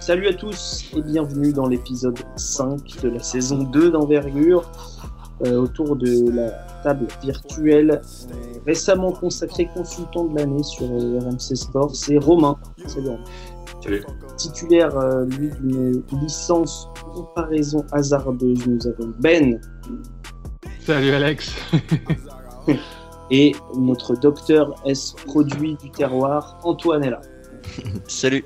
Salut à tous et bienvenue dans l'épisode 5 de la saison 2 d'envergure euh, autour de la table virtuelle euh, récemment consacré consultant de l'année sur euh, RMC Sport, c'est Romain. Salut Romain. Salut. Titulaire, euh, lui, d'une licence comparaison hasardeuse, nous avons Ben Salut Alex. et notre docteur S produit du terroir, Antoine est là. Salut.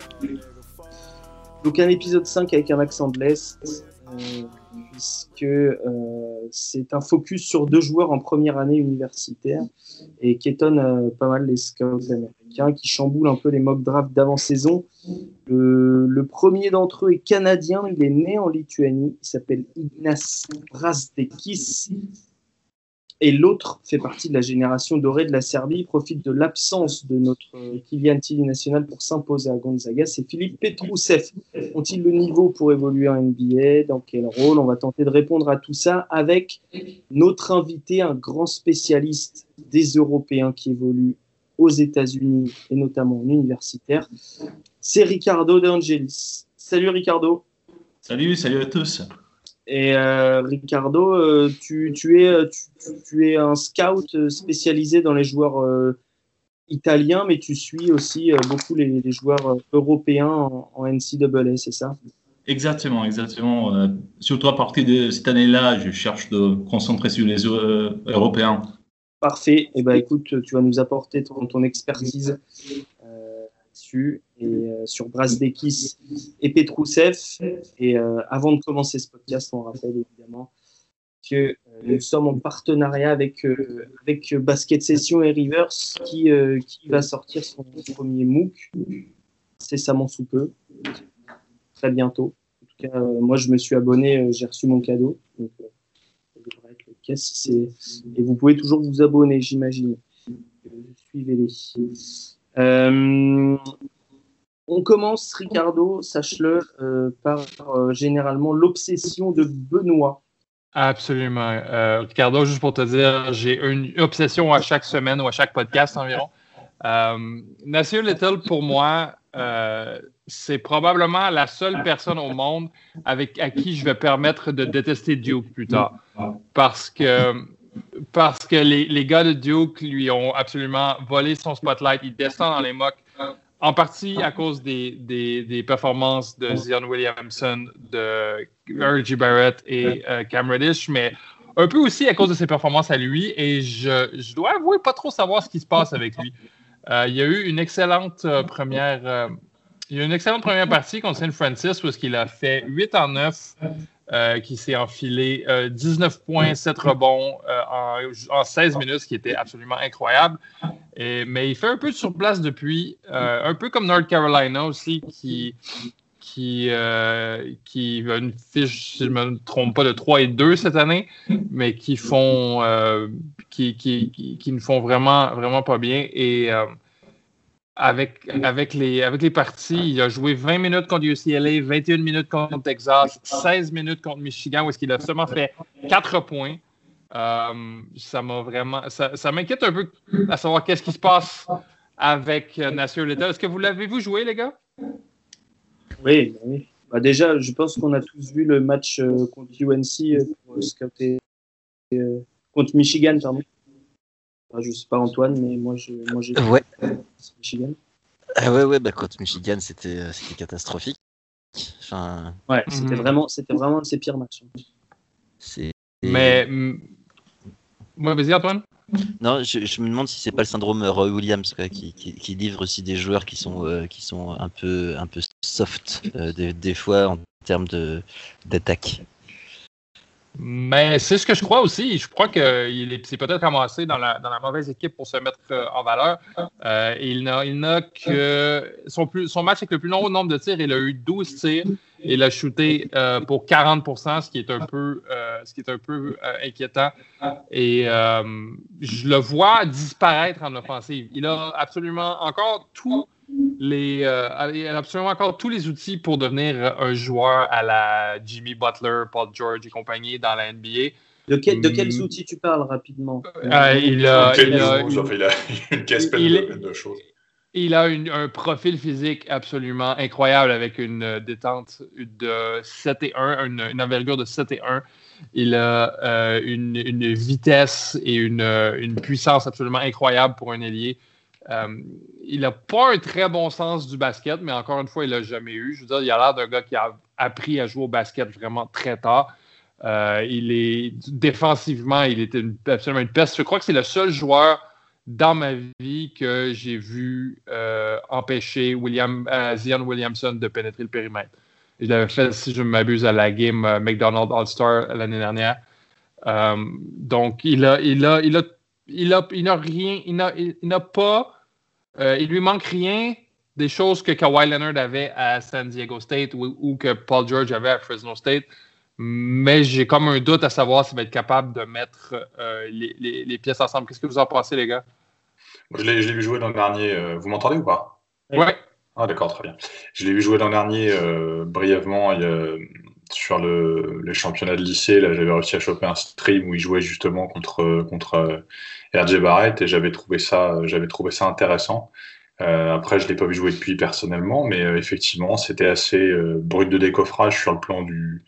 Donc un épisode 5 avec un accent de l'Est, euh, puisque euh, c'est un focus sur deux joueurs en première année universitaire et qui étonne euh, pas mal les scouts américains, qui chamboulent un peu les mock drafts d'avant-saison. Le, le premier d'entre eux est canadien, il est né en Lituanie, il s'appelle Ignas Brasdekis. Et l'autre fait partie de la génération dorée de la Serbie, profite de l'absence de notre euh, Kylian Tilly national pour s'imposer à Gonzaga. C'est Philippe Petrousev. Ont-ils le niveau pour évoluer en NBA Dans quel rôle? On va tenter de répondre à tout ça avec notre invité, un grand spécialiste des Européens qui évoluent aux États-Unis et notamment en universitaire. C'est Ricardo De Angelis. Salut Ricardo. Salut, salut à tous. Et euh, Ricardo, euh, tu, tu es, euh, tu, tu es un scout spécialisé dans les joueurs euh, italiens, mais tu suis aussi beaucoup les, les joueurs européens en, en NCAA, c'est ça? Exactement, exactement. Surtout à partir de cette année-là, je cherche de concentrer sur les Européens. Parfait. Et ben écoute, tu vas nous apporter ton, ton expertise dessus et euh, sur Brasdekis et Petrousev. Et euh, avant de commencer ce podcast, on rappelle évidemment que euh, nous sommes en partenariat avec, avec Basket Session et Rivers qui, qui va sortir son premier MOOC incessamment sous peu, très bientôt. En tout cas, moi je me suis abonné, j'ai reçu mon cadeau. Et vous pouvez toujours vous abonner, j'imagine. Suivez-les. On commence, Ricardo, sache-le, euh, par euh, généralement l'obsession de Benoît. Absolument. Euh, Ricardo, juste pour te dire, j'ai une obsession à chaque semaine ou à chaque podcast environ. Nasir Little, pour moi, c'est probablement la seule personne au monde avec à qui je vais permettre de détester Duke plus tard. Parce que, les, les gars de Duke lui ont absolument volé son spotlight. Il descend dans les mocks. En partie à cause des, des, des performances de Zion Williamson, de R.J. Barrett et euh, Cam Reddish, mais un peu aussi à cause de ses performances à lui. Et je, je dois avouer pas trop savoir ce qui se passe avec lui. Euh, il y a eu une excellente euh, première. euh, il y a eu une excellente première partie contre St. Francis où il a fait 8 en 9, euh, qui s'est enfilé euh, 19 points, 7 rebonds euh, en, en 16 minutes, ce qui était absolument incroyable. Et- mais il fait un peu de surplace depuis, euh, un peu comme North Carolina aussi, qui, qui, qui a une fiche, si je ne me trompe pas, de 3 et 2 cette année, mais qui font qui, qui, qui, qui ne font vraiment, vraiment pas bien. Et avec, avec, les, avec les parties, il a joué 20 minutes contre UCLA, 21 minutes contre Texas, 16 minutes contre Michigan, où est-ce qu'il a seulement fait 4 points. Euh, ça m'a vraiment. Ça, ça m'inquiète un peu à savoir qu'est-ce qui se passe avec euh, Nasir Little. Est-ce que vous l'avez-vous joué, les gars? Oui, bah oui. Bah déjà, je pense qu'on a tous vu le match euh, contre UNC euh, pour scouter euh, contre Michigan, pardon. Enfin, je sais pas Antoine, mais moi je, moi j'ai Ouais. Michigan. Ah ouais, ouais, bah contre Michigan, c'était euh, c'était catastrophique. Enfin, Ouais, c'était Mhm. vraiment, c'était vraiment un de ses pires matchs. Mais. mm, Ouais, vas-y, Antoine. Non, je, je me demande si c'est pas le syndrome Roy Williams quoi, qui, qui, qui livre aussi des joueurs qui sont euh, qui sont un peu un peu soft euh, des, des fois en termes de d'attaque. Mais c'est ce que je crois aussi. Je crois qu'il s'est peut-être ramassé dans la, mauvaise équipe pour se mettre euh, en valeur. Euh, il n'a que son, match avec le plus long nombre de tirs, il a eu 12 tirs. Il a shooté euh, pour 40 ce qui est un peu, ce qui est un peu inquiétant. Et je le vois disparaître en offensive. Il a absolument encore tous les, euh, il a absolument encore tous les outils pour devenir un joueur à la Jimmy Butler, Paul George et compagnie dans la NBA. De, quel, de quels Mm. outils tu parles rapidement? Euh, il a, Quel il a- niveau, ça fait, il a une caisse pleine il de, est- pleine de choses. il a un profil physique absolument incroyable avec une détente de 7 et 1, une, envergure de 7 et 1. Il a une, vitesse et une, une, puissance absolument incroyable pour un ailier. Euh, il n'a pas un très bon sens du basket, mais encore une fois, il l'a jamais eu. Je veux dire, il a l'air d'un gars qui a appris à jouer au basket vraiment très tard. Euh, il est défensivement, il était absolument une peste. Je crois que c'est le seul joueur dans ma vie que j'ai vu euh, empêcher Zion Williamson de pénétrer le périmètre. Je l'avais fait, si je ne m'abuse, à la game McDonald's All-Star l'année dernière. donc, il a, il a, il a, il a, il n'a rien, il n'a pas euh, il lui manque rien des choses que Kawhi Leonard avait à San Diego State ou, que Paul George avait à Fresno State. Mais j'ai comme un doute à savoir s'il va être capable de mettre euh, les, pièces ensemble. Qu'est-ce que vous en pensez, les gars? Je l'ai vu jouer l'an dernier. Euh, vous m'entendez ou pas? Oui. Ah, d'accord, très bien. Je l'ai vu jouer l'an dernier brièvement sur les championnats de lycée. Là, j'avais réussi à choper un stream où il jouait justement contre, contre RJ Barrett et j'avais trouvé ça, j'avais trouvé ça intéressant. Euh, après, je l'ai pas vu jouer depuis personnellement, mais euh, effectivement, c'était assez euh, brut de décoffrage sur le plan du,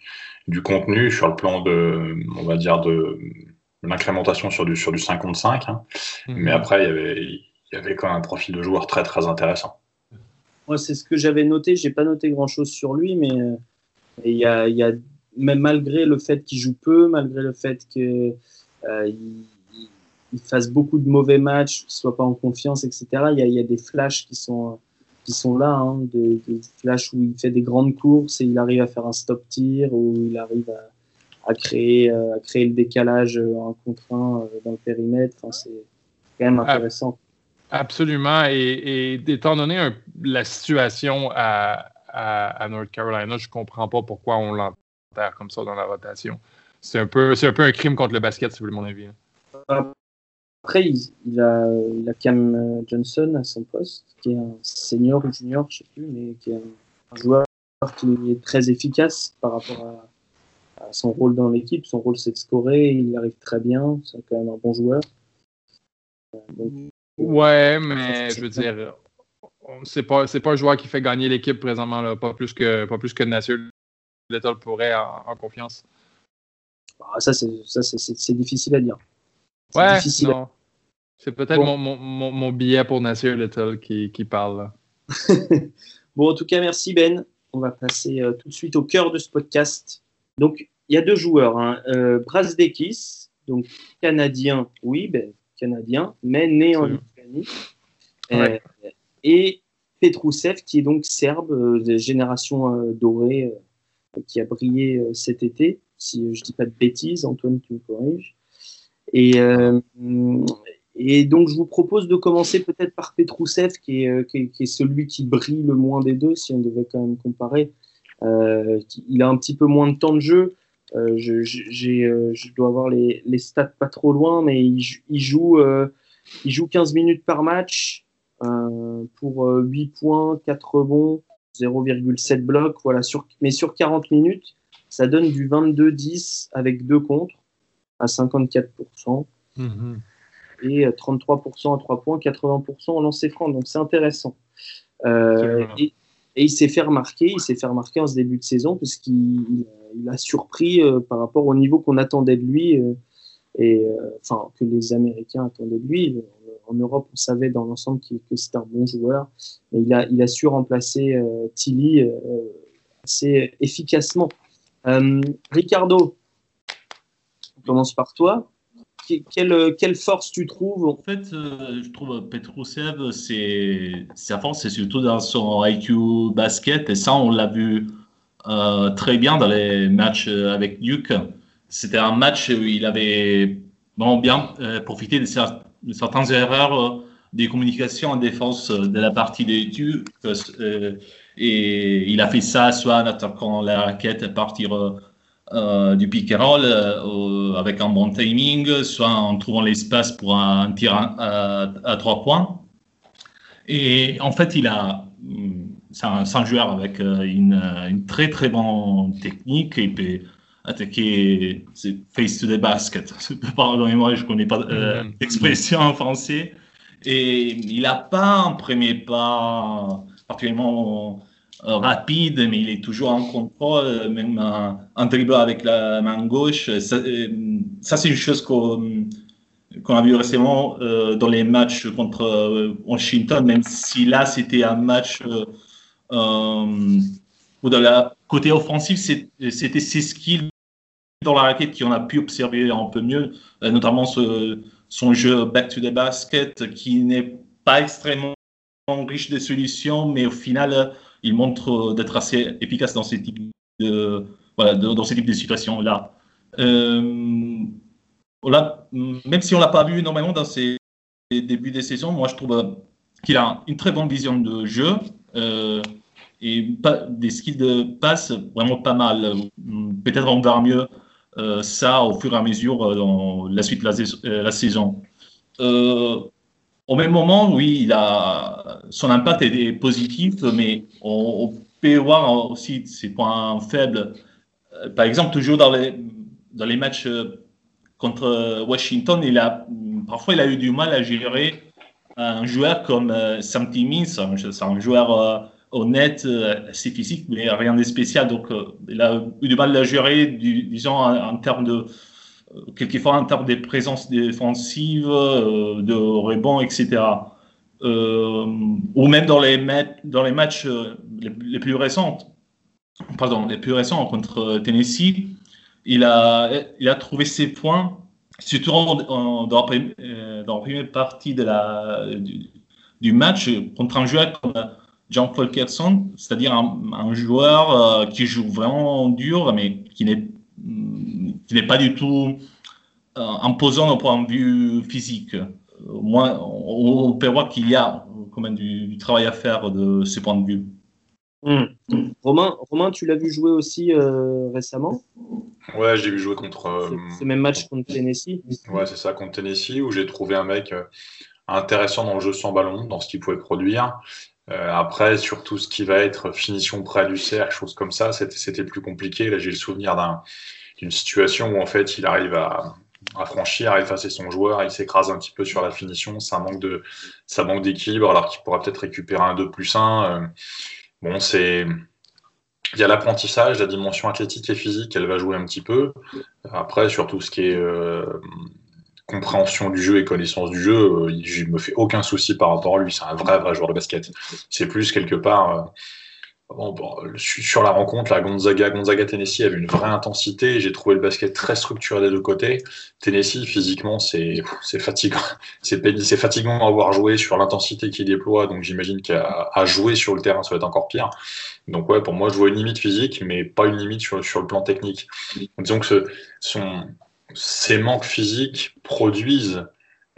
du contenu, sur le plan de, on va dire, de l'incrémentation sur du, sur du 5 contre 5. Hein. Mhm. Mais après, il y, avait, il y avait quand même un profil de joueur très, très intéressant. Moi, c'est ce que j'avais noté. J'ai pas noté grand-chose sur lui, mais il y a, y a, même malgré le fait qu'il joue peu, malgré le fait qu'il il fasse beaucoup de mauvais matchs, qu'il soit pas en confiance, etc. Il y a, y a des flashs qui sont qui sont là, hein, des, flashs où il fait des grandes courses et il arrive à faire un stop tir, où il arrive à, à créer euh, à créer le décalage euh, un contre un euh, dans le périmètre. Enfin, c'est quand même intéressant. Absolument. Et, et étant donné la situation à, à, à, North Carolina, je comprends pas pourquoi on l'enterre comme ça dans la rotation. C'est un peu, c'est un peu un crime contre le basket, si vous voulez mon avis. Après, il, a, Cam Johnson à son poste, qui est un senior ou junior, je ne sais plus, mais qui est un, joueur qui est très efficace par rapport à, son rôle dans l'équipe. Son rôle, c'est de scorer, il arrive très bien, c'est quand même un bon joueur. ouais, mais je veux dire, c'est pas, pas un joueur qui fait gagner l'équipe présentement, là, pas plus que, pas plus que Nassir Little pourrait en, confiance. Ah, ça, c'est difficile à dire. Ouais, C'est peut-être mon, mon, mon, billet pour Nasir Little qui, qui parle. bon, en tout cas, merci Ben. On va passer euh, tout de suite au cœur de ce podcast. Donc, il y a deux joueurs. Hein. Euh, donc canadien, oui, Ben, canadien, mais né en Lituanie. Euh, et Petrousev, qui est donc serbe, euh, de génération dorée, qui a brillé cet été. Si je ne dis pas de bêtises, Antoine, tu me corriges. Et, euh, donc, je vous propose de commencer peut-être par Petrousev, qui est, euh, celui qui brille le moins des deux, si on devait quand même comparer. Euh, il a un petit peu moins de temps de jeu. Euh, je, dois avoir les, stats pas trop loin, mais il, il joue, il joue 15 minutes par match pour 8 points, 4 rebonds, 0,7 blocs. Voilà, sur, mais sur 40 minutes, ça donne du 22-10 avec deux contre à 54%. Mhm. Et 33% à 3 points, 80% en lancer franc. Donc c'est intéressant. Euh, et, il s'est fait remarquer, il s'est fait remarquer en ce début de saison parce qu'il a surpris euh, par rapport au niveau qu'on attendait de lui euh, et enfin que les Américains attendaient de lui. En Europe, on savait dans l'ensemble que c'était un bon joueur, mais il a, su remplacer Tilly assez efficacement. Ricardo, commence par toi. Quelle, force tu trouves En fait, euh, je trouve Petrousev, c'est sa force, c'est surtout dans son IQ basket. Et ça, on l'a vu euh, très bien dans les matchs avec Duke. C'était un match où il avait vraiment bien euh, profité de, certaines erreurs des communications en défense de la partie des Duke. et il a fait ça soit en attaquant la raquette à partir euh, du pick and roll euh, avec un bon timing, soit en trouvant l'espace pour un tir à, trois points. Et en fait, il a, c'est un, joueur avec euh, une, très très bonne technique. Il peut attaquer face to the basket. Pardonnez-moi, je ne connais pas mm-hmm. l'expression en français. Et il n'a pas un premier pas particulièrement euh, rapide, mais il est toujours en contrôle, même un dribble avec la main gauche. Ça, euh, ça c'est une chose qu'on a vu récemment euh, dans les matchs contre euh, Washington, même si là c'était un match euh, euh où de la côté offensif, c'était ses skills dans la raquette qu'on a pu observer un peu mieux, notamment ce, son jeu back to the basket qui n'est pas extrêmement riche de solutions, mais au final, il montre d'être assez efficace dans ce type de, voilà, dans ce type de situations-là. Euh, même si on l'a pas vu énormément dans ses débuts de saison, moi je trouve euh, qu'il a une très bonne vision de jeu euh, et des skills de passe vraiment pas mal. Peut-être on verra mieux euh, ça au fur et à mesure dans la suite de la, la saison. au même moment, oui, son impact est positif, mais on, peut voir aussi ses points faibles. Par exemple, toujours dans les, dans les matchs contre euh, Washington, il a, parfois il a eu du mal à gérer un joueur comme euh, Sam Timmins. C'est un joueur euh, honnête, assez physique, mais rien de spécial. Donc, il a eu du mal à gérer, disons, en, termes de, quelquefois en termes de présence défensive, de rebond, etc. ou même dans les, matchs les, plus récents, pardon, les plus récents contre Tennessee, il a, trouvé ses points, surtout dans, la première partie de la, du, match contre un joueur comme John Folkerson, c'est-à-dire un, joueur euh, qui joue vraiment dur, mais qui n'est qui n'est pas du tout euh, imposant au point de vue physique. Moi, on, peut voir qu'il y a quand même du, du, travail à faire de ce point de vue. Mmh. Romain, Romain, tu l'as vu jouer aussi euh, récemment? Ouais, j'ai vu jouer contre. Euh, ce même match contre Tennessee. Ouais, c'est ça, contre Tennessee, où j'ai trouvé un mec euh, intéressant dans le jeu sans ballon, dans ce qu'il pouvait produire. Euh, après, sur tout ce qui va être finition près du cercle, choses comme ça, c'était plus compliqué. Là, j'ai le souvenir d'une situation où en fait, il arrive à, franchir, à effacer son joueur, il s'écrase un petit peu sur la finition, ça manque de, ça manque d'équilibre, alors qu'il pourra peut-être récupérer un 2 plus 1. Bon, c'est. Il y a l'apprentissage, la dimension athlétique et physique, elle va jouer un petit peu. Après, sur tout ce qui est euh, compréhension du jeu et connaissance du jeu, euh, je me fais aucun souci par rapport à lui. C'est un vrai, vrai joueur de basket. C'est plus quelque part. Euh, sur la rencontre, la Gonzaga, Gonzaga Tennessee avait une vraie intensité. J'ai trouvé le basket très structuré des deux côtés. Tennessee, physiquement, c'est fatigant. C'est fatigant à avoir joué sur l'intensité qu'il déploie. Donc j'imagine qu'à jouer sur le terrain, ça va être encore pire. Donc ouais, pour moi, je vois une limite physique, mais pas une limite sur, sur le plan technique. Disons que ce, son, ces manques physiques produisent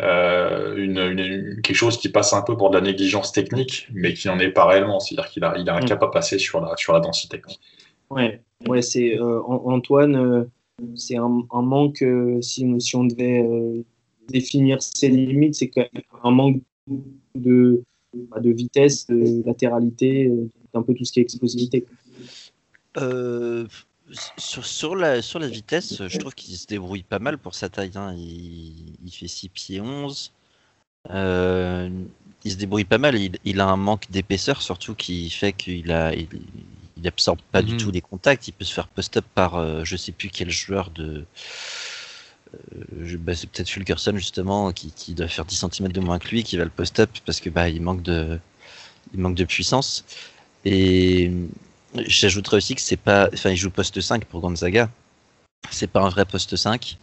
euh, une, quelque chose qui passe un peu pour de la négligence technique, mais qui n'en est pas réellement. C'est-à-dire qu'il a, il a un mm. cap à passer sur la, sur la densité. Ouais, ouais c'est euh, Antoine, euh, c'est un, manque, si, si, on devait définir ses limites, c'est un manque de, bah, de vitesse, de latéralité, un peu tout ce qui est explosivité. Euh, sur, sur, la, sur la vitesse, je trouve qu'il se débrouille pas mal pour sa taille. Hein. Il, il, fait 6 pieds 11. Euh, il se débrouille pas mal. Il, il a un manque d'épaisseur, surtout qui fait qu'il a, il, il absorbe pas du mhm. tout les contacts. Il peut se faire post-up par euh, je sais plus quel joueur de. Euh, bah, c'est peut-être Fulkerson justement qui, qui, doit faire 10 cm de moins que lui qui va le post-up parce que bah il manque de il manque de puissance et J'ajouterais aussi que c'est pas, enfin, il joue poste 5 pour Gonzaga. C'est pas un vrai poste 5.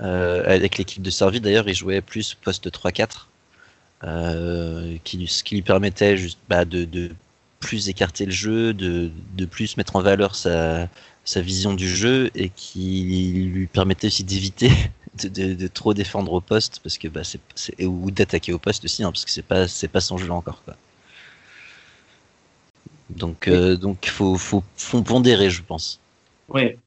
Euh, avec l'équipe de Servi, d'ailleurs, il jouait plus poste 3-4, euh, qui, ce qui lui permettait juste bah, de, de, plus écarter le jeu, de, de plus mettre en valeur sa, sa, vision du jeu et qui lui permettait aussi d'éviter de, de, trop défendre au poste parce que bah, c'est, ou d'attaquer au poste aussi, hein, parce que c'est pas c'est pas son jeu encore quoi. Donc, euh, donc faut, faut, faut pondérer, je pense. Ouais.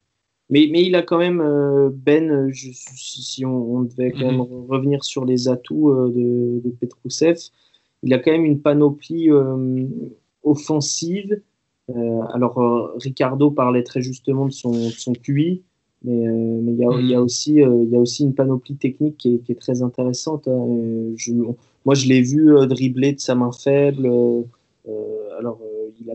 Mais, mais il a quand même, euh, Ben, si on, devait quand même mhm. revenir sur les atouts euh, de, de Petrousev, il a quand même une panoplie offensive. alors, Ricardo parlait très justement de son, son QI, mais, mais il, y a, il, y a mhm. aussi, il y a aussi une panoplie technique qui est, qui est très intéressante. Hein. Je, moi, je l'ai vu dribbler de sa main faible. alors, il a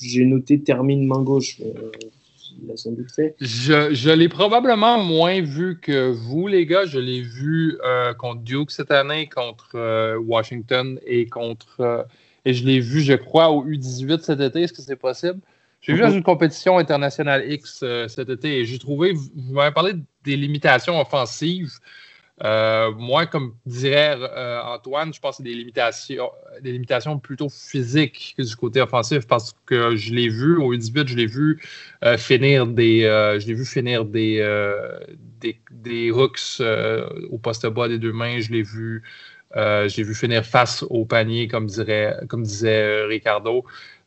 j'ai noté termine main gauche. il a sans doute fait. Je, l'ai probablement moins vu que vous, les gars. Je l'ai vu contre Duke cette année, contre Washington et contre. et je l'ai vu, je crois, au U18 cet été. Est-ce que c'est possible? J'ai vu dans une compétition internationale X euh, cet été et j'ai trouvé, vous m'avez parlé des limitations offensives. Euh, moi, comme dirait euh, Antoine, je pense que c'est des limitations, des limitations plutôt physiques que du côté offensif parce que je l'ai vu au U18, je l'ai vu finir des, je l'ai vu finir des, des, des, hooks au poste bas des deux mains, je l'ai vu, j'ai vu finir face au panier, comme dirait, comme disait Ricardo.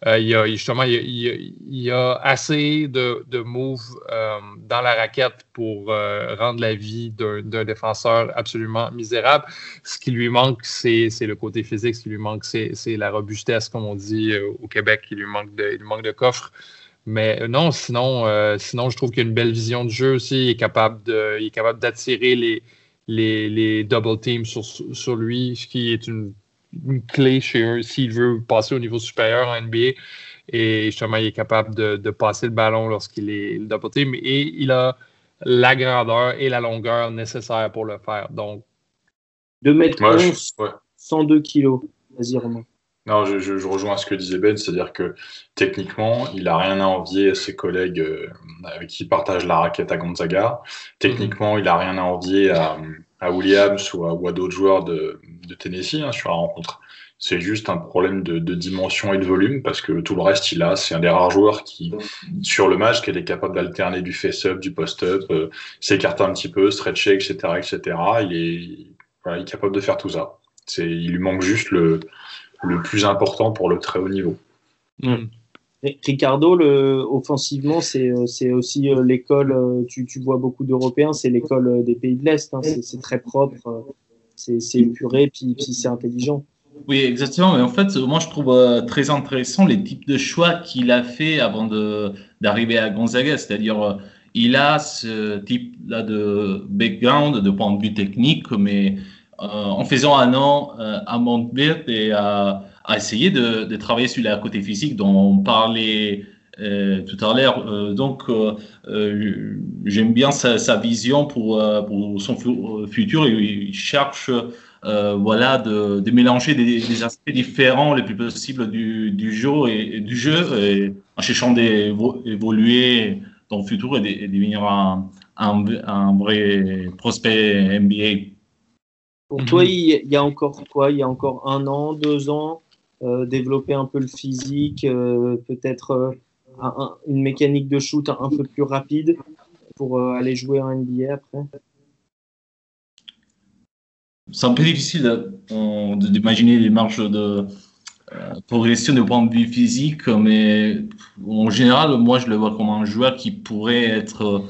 Euh, il, y a, justement, il a, assez de, moves euh, dans la raquette pour euh, rendre la vie d'un défenseur absolument misérable. Ce qui lui manque, c'est le côté physique. Ce qui lui manque, c'est la robustesse, comme on dit au Québec. Il lui manque de, il manque de coffre. Mais non, sinon, sinon je trouve qu'il a une belle vision de jeu aussi. Il est capable d'attirer les, les, les, double teams sur, sur lui, ce qui est une une clé chez eux s'il veut passer au niveau supérieur en NBA. Et justement, il est capable de, passer le ballon lorsqu'il est double team. Et il a la grandeur et la longueur nécessaires pour le faire. Donc, 2 mètres 11, 102 kilos. Vas-y, Romain. Non, je, rejoins ce que disait Ben, c'est-à-dire que techniquement, il n'a rien à envier à ses collègues euh, avec qui il partage la raquette à Gonzaga. Techniquement, il n'a rien à envier à, à Williams ou à, d'autres joueurs de, Tennessee hein, sur la rencontre. C'est juste un problème de, dimension et de volume parce que tout le reste, il a. C'est un des rares joueurs qui, sur le match, qui est capable d'alterner du face-up, du post-up, euh, s'écarter un petit peu, stretcher, etc., etc. Il est, il est capable de faire tout ça. Il lui manque juste le, le plus important pour le très haut niveau. Mm. Ricardo, le, offensivement, c'est euh, aussi euh, l'école, euh, tu, tu, vois beaucoup d'Européens, c'est l'école des pays de l'Est. Hein, c'est très propre, c'est épuré, puis, puis c'est intelligent. Oui, exactement. Mais en fait, moi, je trouve très intéressant les types de choix qu'il a fait avant d'arriver à Gonzaga. C'est-à-dire, il a ce type-là de background, de point de vue technique, mais en faisant un an à Montpellier et à essayer de, travailler sur la côté physique dont on parlait euh, tout à l'heure. Euh, donc, euh, j'aime bien sa, vision pour, son futur. Il cherche voilà, de, mélanger des, aspects différents les plus possibles du, jeu et, du jeu et en cherchant d'évoluer dans le futur et de, devenir un, un, un, vrai prospect NBA. Pour toi, il y a encore quoi? Il y a encore un an, deux ans euh, développer un peu le physique, euh, peut-être euh, une mécanique de shoot un, peu plus rapide pour aller jouer en NBA après? C'est un peu difficile d'imaginer les marges de progression de point de vue physique, mais en général, moi, je le vois comme un joueur qui pourrait être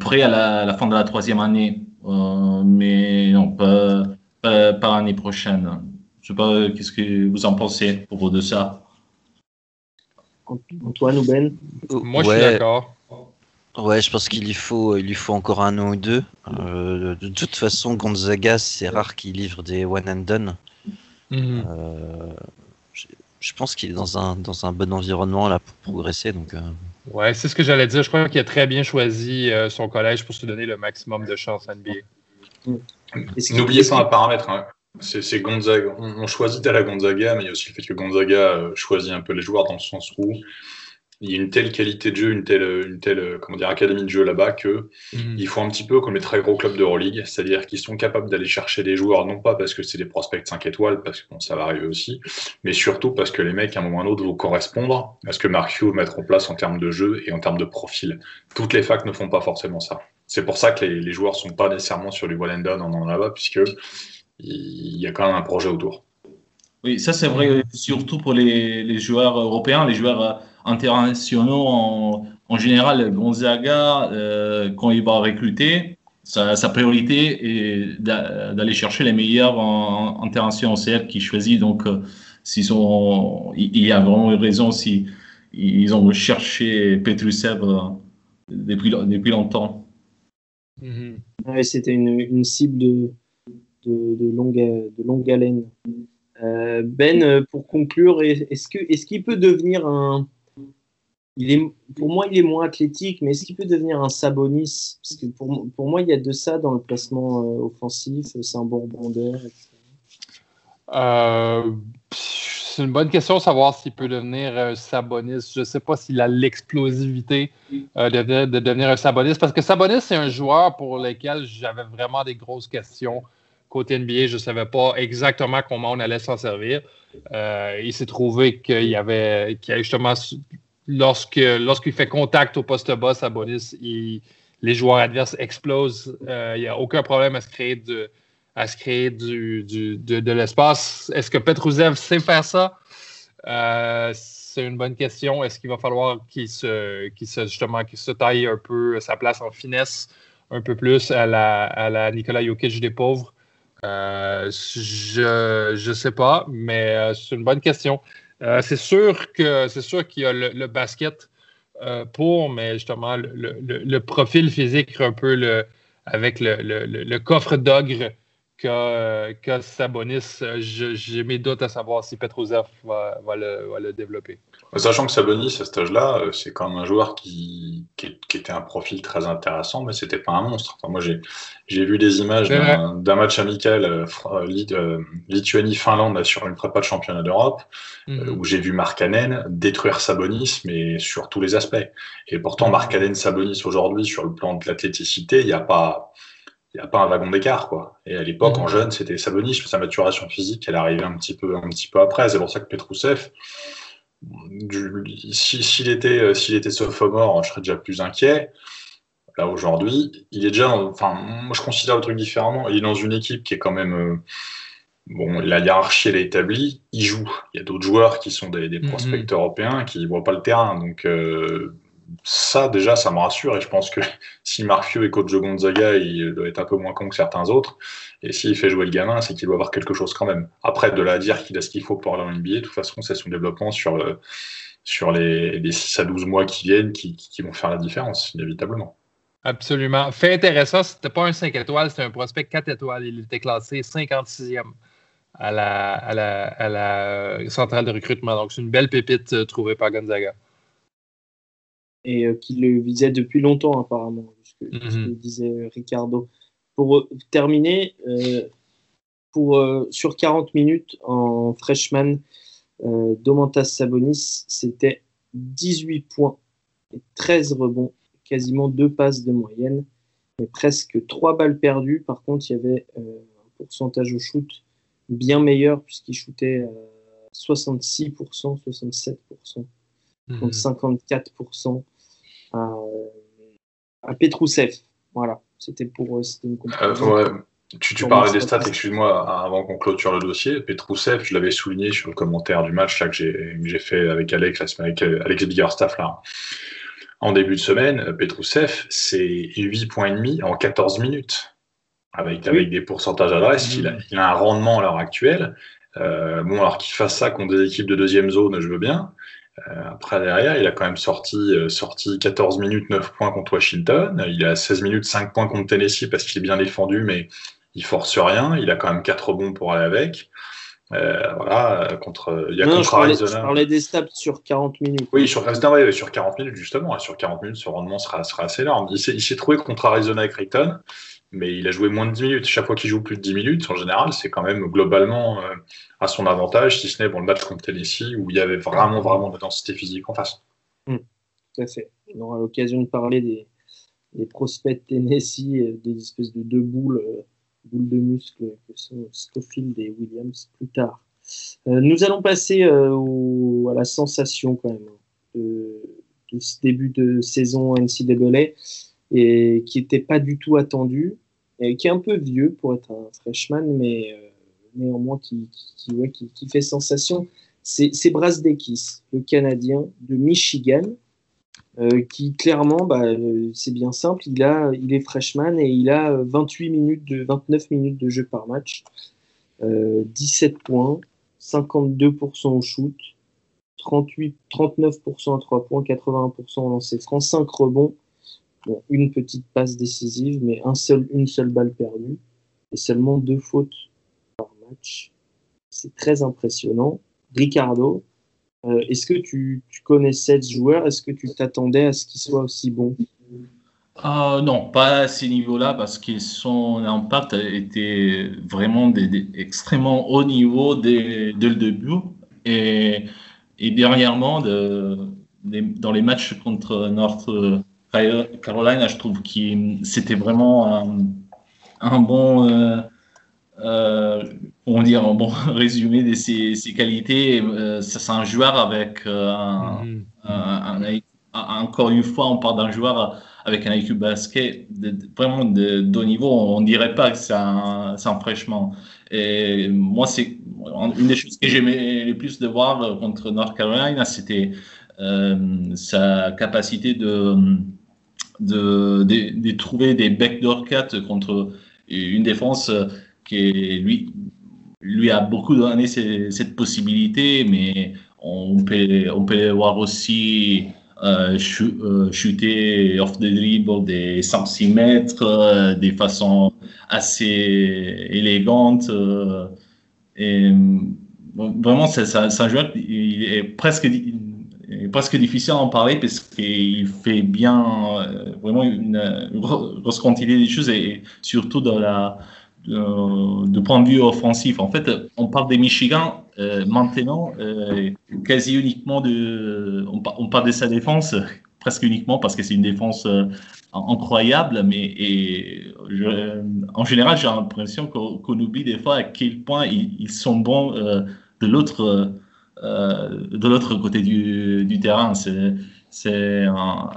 prêt à la, fin de la troisième année, mais non, pas, pas l'année prochaine. Je ne sais pas, qu'est-ce que vous en pensez propos de ça? Antoine ou Ben? Moi, je suis d'accord. Ouais, je pense qu'il lui faut, il lui faut encore un an ou deux. Euh, de toute façon, Gonzaga, c'est rare qu'il livre des one and done. Mhm. Euh, je, pense qu'il est dans un, dans un bon environnement là pour progresser. Donc, euh. Ouais, c'est ce que j'allais dire. Je crois qu'il a très bien choisi son collège pour se donner le maximum de chance à NBA. N'oubliez pas un paramètre. Hein. C'est Gonzaga. On, choisit à la Gonzaga, mais il y a aussi le fait que Gonzaga euh, choisit un peu les joueurs dans le sens où il y a une telle qualité de jeu, une telle, une telle euh, comment dire, académie de jeu là-bas que mhm. il faut un petit peu comme les très gros clubs d'Euroleague, c'est-à-dire qu'ils sont capables d'aller chercher des joueurs, non pas parce que c'est des prospects 5 étoiles, parce que bon, ça va arriver aussi, mais surtout parce que les mecs, à un moment ou à un autre, vont correspondre à ce que Mark Hugh mettre en place en termes de jeu et en termes de profil. Toutes les facs ne font pas forcément ça. C'est pour ça que les, les joueurs sont pas nécessairement sur du one and en là-bas, puisque il y a quand même un projet autour. Oui, ça c'est vrai surtout pour les, les, joueurs européens, les joueurs euh, internationaux en, général. Gonzaga, euh, quand il va recruter, sa, priorité est d'aller chercher les meilleurs en, internationaux CF qu'il choisit. Donc, euh, s'ils ont, il y a vraiment raison si ont cherché Petrusev depuis, depuis longtemps. Mm-hmm. C'était une, une cible de, de, longue, de longue haleine. ben, pour conclure, est-ce qu'il est qu'il peut devenir un. Il est, pour moi, il est moins athlétique, mais est-ce qu'il peut devenir un Sabonis? Parce que pour, pour, moi, il y a de ça dans le placement offensif. C'est un bon rebondeur. Euh, c'est une bonne question de savoir s'il peut devenir un Sabonis. Je ne sais pas s'il a l'explosivité euh, de, devenir un Sabonis, parce que Sabonis, c'est un joueur pour lequel j'avais vraiment des grosses questions. Côté NBA, je ne savais pas exactement comment on allait s'en servir. Euh, il s'est trouvé qu'il y avait, qu'il y a justement, lorsque, lorsqu'il fait contact au poste bas, Sabonis, les joueurs adverses explosent. il n'y a aucun problème à se créer de à se l'espace. Est-ce que Petrouzev sait faire ça? Euh, c'est une bonne question. Est-ce qu'il va falloir qu'il se, se, justement, se taille un peu sa place en finesse, un peu plus à la, à la Nicolas Jokic des pauvres? Euh, je ne sais pas, mais euh, c'est une bonne question. C'est sûr que c'est sûr qu'il y a le, basket pour, mais justement le, profil physique un peu avec le, coffre d'ogre que, Sabonis, euh, j'ai mes doutes à savoir si Petrozev va, le, développer. Sachant que Sabonis, à cet âge-là, euh, c'est quand même un joueur qui, était un profil très intéressant, mais c'était pas un monstre. moi, j'ai vu des images d'un match amical euh, Lituanie-Finlande sur une prépa de championnat d'Europe, mhm. où j'ai vu Markkanen détruire Sabonis, mais sur tous les aspects. Et pourtant, mhm. Markkanen-Sabonis, aujourd'hui, sur le plan de l'athléticité, il n'y a pas il n'y a pas un wagon d'écart, quoi. Et à l'époque, en mhm. jeune, c'était Sabonis, sa maturation physique, elle arrivait un petit peu, un petit peu après. C'est pour ça que Petrousev, s'il était, euh, s'il était sophomore, je serais déjà plus inquiet. Là, aujourd'hui, il est déjà, enfin, moi, je considère le truc différemment. Il est dans une équipe qui est quand même, euh, bon, la hiérarchie, elle est établie. Il joue. Il y a d'autres joueurs qui sont des, mhm. prospects européens qui ne voient pas le terrain. Donc, euh, ça, déjà, ça me rassure. Et je pense que si Marfio est coach de Gonzaga, il doit être un peu moins con que certains autres. Et s'il fait jouer le gamin, c'est qu'il doit avoir quelque chose quand même. Après, de là à dire qu'il a ce qu'il faut pour aller en NBA, de toute façon, c'est son développement sur, le, sur les, les, 6 à 12 mois qui viennent qui, qui, vont faire la différence, inévitablement. Absolument. Fait intéressant, c'était pas un 5 étoiles, c'était un prospect 4 étoiles. Il était classé 56e à la, à la, à la centrale de recrutement. Donc, c'est une belle pépite euh, trouvée par Gonzaga et euh, qui le visait depuis longtemps apparemment, ce que, mhm. disait Ricardo. Pour euh, terminer, euh, pour, sur 40 minutes en freshman, Domantas Sabonis, c'était 18 points et 13 rebonds, quasiment deux passes de moyenne, mais presque 3 balles perdues. Par contre, il y avait un pourcentage au shoot bien meilleur puisqu'il shootait 66%, 67%, contre 54% à, à Petrousev. Voilà, c'était pour. Une euh, Tu, tu parlais des stats, excuse-moi, avant qu'on clôture le dossier. Petrousev, je l'avais souligné sur le commentaire du match là, que j'ai fait avec Alex, avec Alex Biggerstaff là. En début de semaine, Petrousev, c'est 8 points et demi en 14 minutes. Avec, avec des pourcentages adresses, il, a, il a un rendement à l'heure actuelle. Euh, bon, alors qu'il fasse ça contre des équipes de deuxième zone, je veux bien. Euh, après, derrière, il a quand même sorti, euh, sorti 14 minutes, 9 points contre Washington. Il a 16 minutes, 5 points contre Tennessee parce qu'il est bien défendu, mais il force rien. Il a quand même 4 bons pour aller avec. Euh, voilà, contre, il y a contre je parlais, Arizona. Je parlais des stats sur 40 minutes. Oui, sur, sur 40 minutes, justement. Sur 40 minutes, ce rendement sera, sera assez énorme. Il s'est trouvé contre Arizona et Creighton mais il a joué moins de 10 minutes. Chaque fois qu'il joue plus de 10 minutes, en général, c'est quand même globalement euh, à son avantage, si ce n'est pour le match contre Tennessee, où il y avait vraiment, vraiment de densité physique en face. Mmh, tout à fait. On aura l'occasion de parler des, des, prospects Tennessee, euh, des espèces de deux boules, euh, boules de muscles que sont Scofield et Williams plus tard. nous allons passer à la sensation quand même de, de, ce début de saison NCAA et qui n'était pas du tout attendu qui est un peu vieux pour être un freshman, mais euh, néanmoins qui, fait sensation. C'est Brasdekis, le Canadien de Michigan, euh, qui clairement, bah, euh, c'est bien simple, il, est freshman et il a 28 minutes de, 29 minutes de jeu par match, 17 points, 52% au shoot, 38, 39% à 3 points, 81% au lancer franc, 5 rebonds, une petite passe décisive, mais un seul, une seule balle perdue. et seulement deux fautes par match. C'est très impressionnant. Ricardo, euh, est-ce que tu, connaissais ce joueur Est-ce que tu t'attendais à ce qu'il soit aussi bon euh, Non, pas à ces niveaux-là, parce que son impact était vraiment extrêmement haut niveau dès, le début. Et, et dernièrement, de, dans les matchs contre North Carolina, je trouve que c'était vraiment un, un bon, euh, euh, on dire, un bon résumé de ses, ses qualités. Euh, c'est un joueur avec un, un, encore une fois, on parle d'un joueur avec un IQ basket de, vraiment de, de haut niveau. On dirait pas que c'est un, un fraîchement. Et moi, c'est une des choses que j'aimais le plus de voir contre North Carolina, c'était euh, sa capacité de, de, trouver des backdoor cuts contre une défense qui lui, lui a beaucoup donné cette possibilité, mais on peut, on peut voir aussi euh, euh, chuter off the dribble des 5-6 mètres, euh, des façons assez élégantes. Euh, et vraiment, c'est un joueur il est presque, presque difficile à en parler parce qu'il fait bien vraiment une, une de choses et surtout dans la euh, de point de vue offensif. En fait, on parle des Michigan euh, maintenant euh, quasi uniquement de. On, on, parle de sa défense presque uniquement parce que c'est une défense incroyable, mais en général, j'ai l'impression qu'on oublie des fois à quel point ils, ils sont bons de l'autre de l'autre côté du, du terrain. C'est un,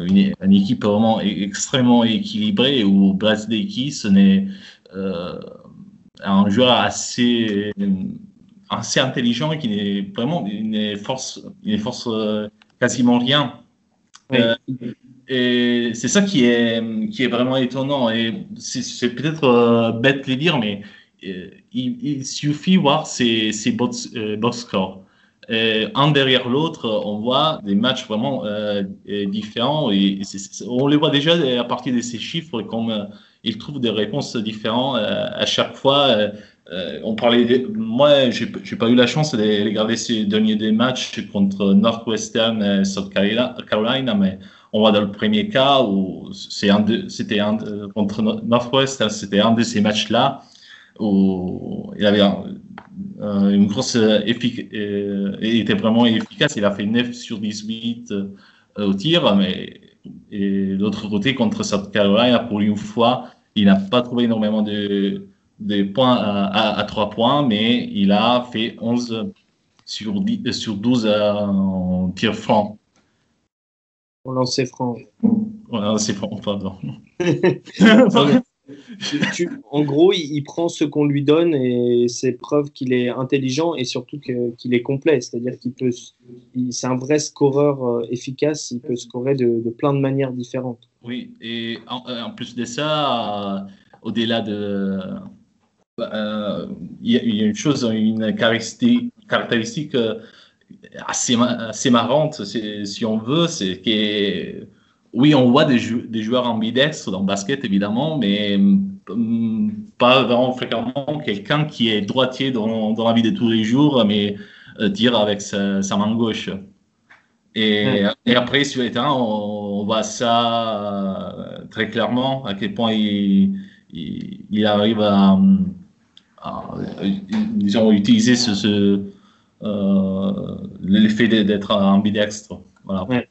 une, une, équipe vraiment extrêmement équilibrée où Key, ce n'est euh, un joueur assez, assez intelligent qui n'est vraiment une force, une force euh, quasiment rien. Euh, et c'est ça qui est, qui est vraiment étonnant. Et c'est peut-être bête de le dire, mais il, il, suffit voir ses, ses box, box scores. Un derrière l'autre, on voit des matchs vraiment différents. Et on les voit déjà à partir de ces chiffres comme il trouve des réponses différentes euh, à chaque fois. Euh, euh, on parlait, moi, j'ai pas eu la chance de regarder ces derniers des matchs contre Northwestern et South Carolina, mais on voit dans le premier cas où c'était contre Northwestern, c'était un de ces matchs-là il avait une grosse efficacité, il était vraiment efficace. Il a fait 9 sur 18 au tir, mais et l'autre côté contre South Carolina, pour une fois, il n'a pas trouvé énormément de, de points à, à, 3 points, mais il a fait 11 sur, 10, sur 12 en tir franc. En lancer franc. En lancer franc, pardon. en gros, il, prend ce qu'on lui donne et c'est preuve qu'il est intelligent et surtout qu'il est complet. C'est-à-dire qu'il peut, c'est un vrai scoreur euh, efficace. Il peut scorer de, plein de manières différentes. Oui, et en, en plus de ça, euh, au-delà de, euh, il y, a une chose, une caractéristique, euh, assez, assez marrante, si on veut, c'est que oui, on voit des, jou des joueurs ambidextres dans le basket, évidemment, mais mm, pas vraiment fréquemment quelqu'un qui est droitier dans, dans, la vie de tous les jours, mais euh, tire avec sa, sa, main gauche. Et, ouais. et, après, sur les terrains, on, on voit ça euh, très clairement, à quel point il, il, il arrive à, à, disons, utiliser ce, ce euh, l'effet d'être ambidextre. Voilà. Ouais.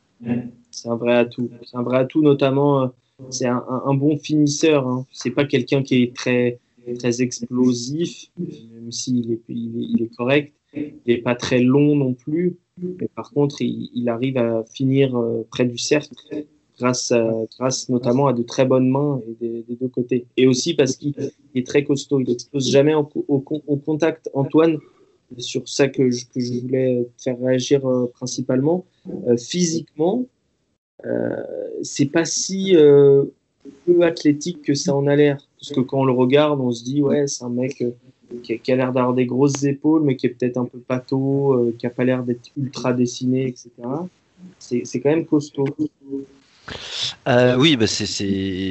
C'est un vrai atout. C'est un vrai atout, notamment, euh, c'est un, bon finisseur. Hein. C'est pas quelqu'un qui est très, très explosif, même s'il est, il est, il est, correct. Il n'est pas très long non plus. Mais par contre, il, arrive à finir euh, près du cercle grâce, grâce notamment à de très bonnes mains des, deux côtés. Et aussi parce qu'il est très costaud. Il n'explose jamais au, contact. Antoine, sur ça que je, que je voulais faire réagir euh, principalement, physiquement, c'est pas si euh, peu athlétique que ça en a l'air. Parce que quand on le regarde, on se dit, ouais, c'est un mec euh, qui a, l'air d'avoir des grosses épaules, mais qui est peut-être un peu pâteau, qui a pas l'air d'être ultra dessiné, etc. C'est quand même costaud. Euh, oui, bah c'est,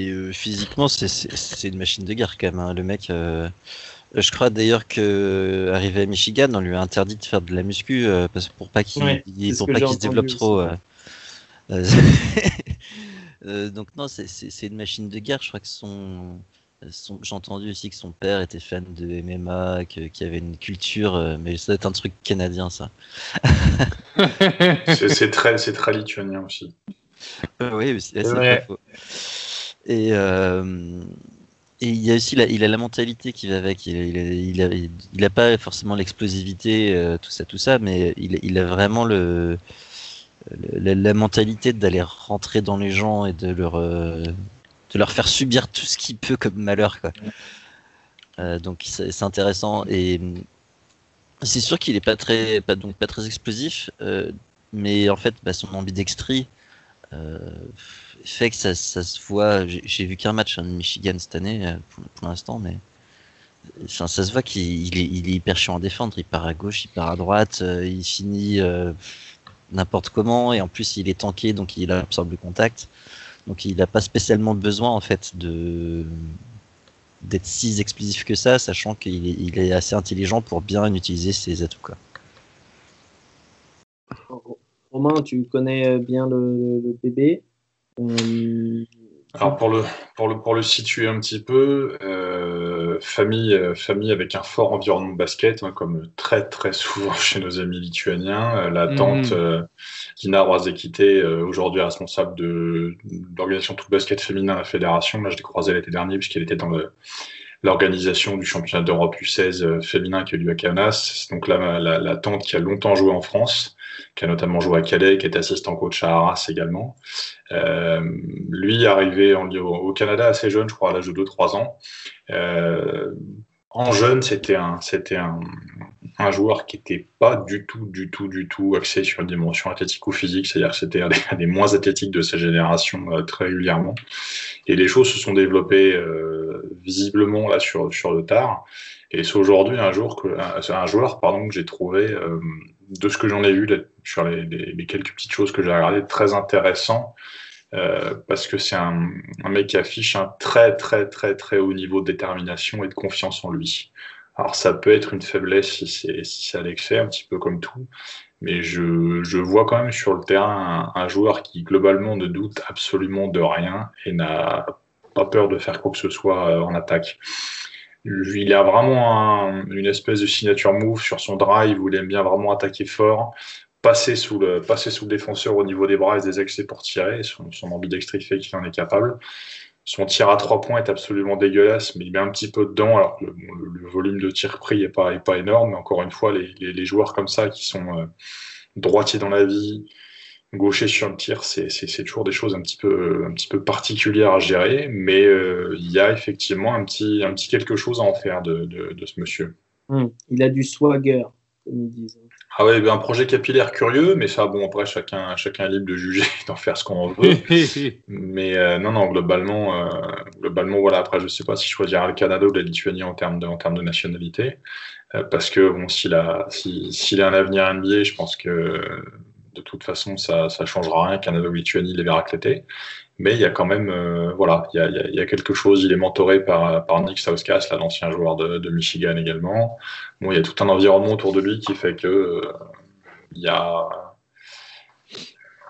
euh, physiquement c'est, une machine de guerre quand même. hein. Le mec, euh, je crois d'ailleurs que arrivé à Michigan, on lui a interdit de faire de la muscu euh, parce pour pas qu'il Ouais, se développe trop. aussi. euh. Euh, euh, donc non, c'est, une machine de guerre. Je crois que son, son- j'ai entendu aussi que son père était fan de MMA, que, qu'il avait une culture, euh, mais ça doit être un truc canadien ça. C'est très, c'est très lituanien aussi. Euh, oui, c'est pas faux. Et euh, et il y a aussi la, il a la mentalité qui va avec. Il, a- il, a, il, a, il a pas forcément l'explosivité, euh, tout ça, tout ça, mais il, il a vraiment le, le- la, mentalité d'aller rentrer dans les gens et de leur euh, de leur faire subir tout ce qu'il peut comme malheur, quoi. Euh, donc c'est intéressant et hum, c'est sûr qu'il est pas très pas donc pas très explosif, euh, mais en fait bah, son ambidextrie euh, fait que ça, ça se voit. J'ai vu qu'un match hein, de Michigan cette année euh, pour, l'instant, mais ça se voit qu'il il est, est hyper chiant à défendre. Il part à gauche, il part à droite, euh, il finit euh, n'importe comment et en plus il est tanké donc il absorbe le contact. Donc il n'a pas spécialement besoin en fait de d'être si explosif que ça, sachant qu'il est, assez intelligent pour bien utiliser ses atouts. Romain, tu connais bien le, le bébé. Euh, Alors pour le, pour le, pour le situer un petit peu, euh, famille, euh, famille avec un fort environnement de basket, hein, comme très très souvent chez nos amis lituaniens. Euh, La Mhm. tante euh, Lina Roazekité, euh, aujourd'hui responsable de, de l'organisation tout basket féminin à la fédération. Là, je l'ai croisée l'été dernier puisqu'elle était dans le- l'organisation du championnat d'Europe U16 euh, féminin qui a eu lieu à. C'est donc la, la, la tante qui a longtemps joué en France, qui a notamment joué à Calais, qui est assistant coach à Arras également. Euh, lui, arrivé au, Canada assez jeune, je crois, à l'âge de 2-3 ans. Euh, en jeune, c'était un, un, joueur qui n'était pas du tout, du tout, du tout axé sur une dimension athlétique ou physique. C'est-à-dire que c'était un des, moins athlétiques de sa génération euh, très régulièrement. Et les choses se sont développées visiblement là sur, sur le tard. Et c'est aujourd'hui un, jour que, un, joueur pardon, que j'ai trouvé, euh, de ce que j'en ai vu sur les, quelques petites choses que j'ai regardées, très intéressant. Euh, parce que c'est un, un, mec qui affiche un très très très très haut niveau de détermination et de confiance en lui. Alors ça peut être une faiblesse si c'est si c'est à l'excès, un petit peu comme tout, mais je, je vois quand même sur le terrain un, un, joueur qui globalement ne doute absolument de rien et n'a pas peur de faire quoi que ce soit en attaque. Il a vraiment un, une espèce de signature move sur son drive où il aime bien vraiment attaquer fort, passer sous le, défenseur au niveau des bras et des excès pour tirer. Son, son fait qu'il en est capable. Son tir à trois points est absolument dégueulasse, mais il met un petit peu dedans. Alors le, le, volume de tir pris n'est pas, énorme, mais encore une fois, les joueurs comme ça qui sont euh, droitiers dans la vie, gauchers sur le tir, c'est toujours des choses un petit peu, un petit peu particulières à gérer, mais euh, il y a effectivement un petit, un petit quelque chose à en faire de, de, de ce monsieur. Hum, il a du swagger, comme ils disent. Ah ouais, ben un projet capillaire curieux, mais ça, bon, après, chacun, chacun est libre de juger, d'en faire ce qu'on veut. mais euh, non, non, globalement, euh, globalement, voilà, après, je sais pas si je choisirais le Canada ou la Lituanie en termes de, en termes de nationalité, euh, parce que, bon, s'il a, s'il si, a un avenir NBA, je pense que de toute façon, ça, ça changera rien. Canada ou Lituanie les verra éclater. Mais il y a quand même, euh, voilà, il y a, il y, a, il y a, quelque chose. Il est mentoré par, par Nick Sauskas, l'ancien joueur de, de, Michigan également. Bon, il y a tout un environnement autour de lui qui fait que euh, il y a.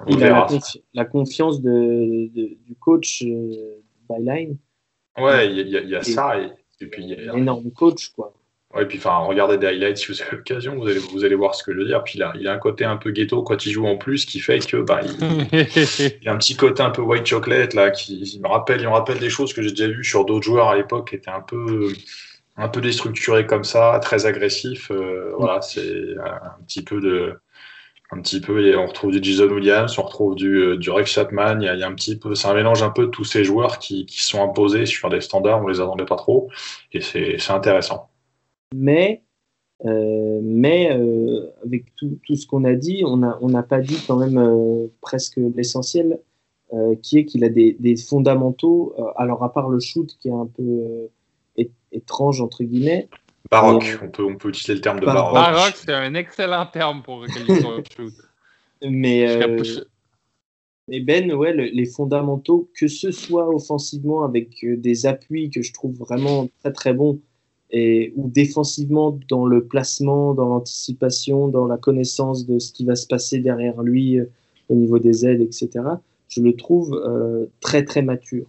Il a la, confi la, confiance de, de, du coach euh, Byline. Ouais, il y a, il y a ça. Et, et puis, il y a, un énorme coach, quoi. Ouais, puis enfin, regardez des highlights si vous avez l'occasion, vous allez, vous allez voir ce que je veux dire. Puis là, il a un côté un peu ghetto quand il joue en plus, qui fait que bah, il, il a un petit côté un peu white chocolate là, qui il me rappelle, il me rappelle des choses que j'ai déjà vues sur d'autres joueurs à l'époque qui étaient un peu, un peu déstructurés comme ça, très agressifs. Euh. Voilà, c'est un petit peu de, un petit peu. On retrouve du Jason Williams, on retrouve du, du Rex Chapman. Il y, a, il y a un petit peu, c'est un mélange un peu de tous ces joueurs qui, qui sont imposés sur des standards, on les attendait pas trop, et c'est intéressant mais, euh, mais euh, avec tout, tout ce qu'on a dit, on n'a on a pas dit quand même euh, presque l'essentiel, euh, qui est qu'il a des, des fondamentaux, euh, alors à part le shoot qui est un peu euh, étrange, entre guillemets. Baroque, on, peut, on peut utiliser le terme de baroque. Baroque, c'est un excellent terme pour qualifier le shoot. Mais Et Ben, ouais, les fondamentaux, que ce soit offensivement avec des appuis que je trouve vraiment très très bons, et, ou défensivement dans le placement, dans l'anticipation, dans la connaissance de ce qui va se passer derrière lui au niveau des aides, etc., je le trouve très très mature.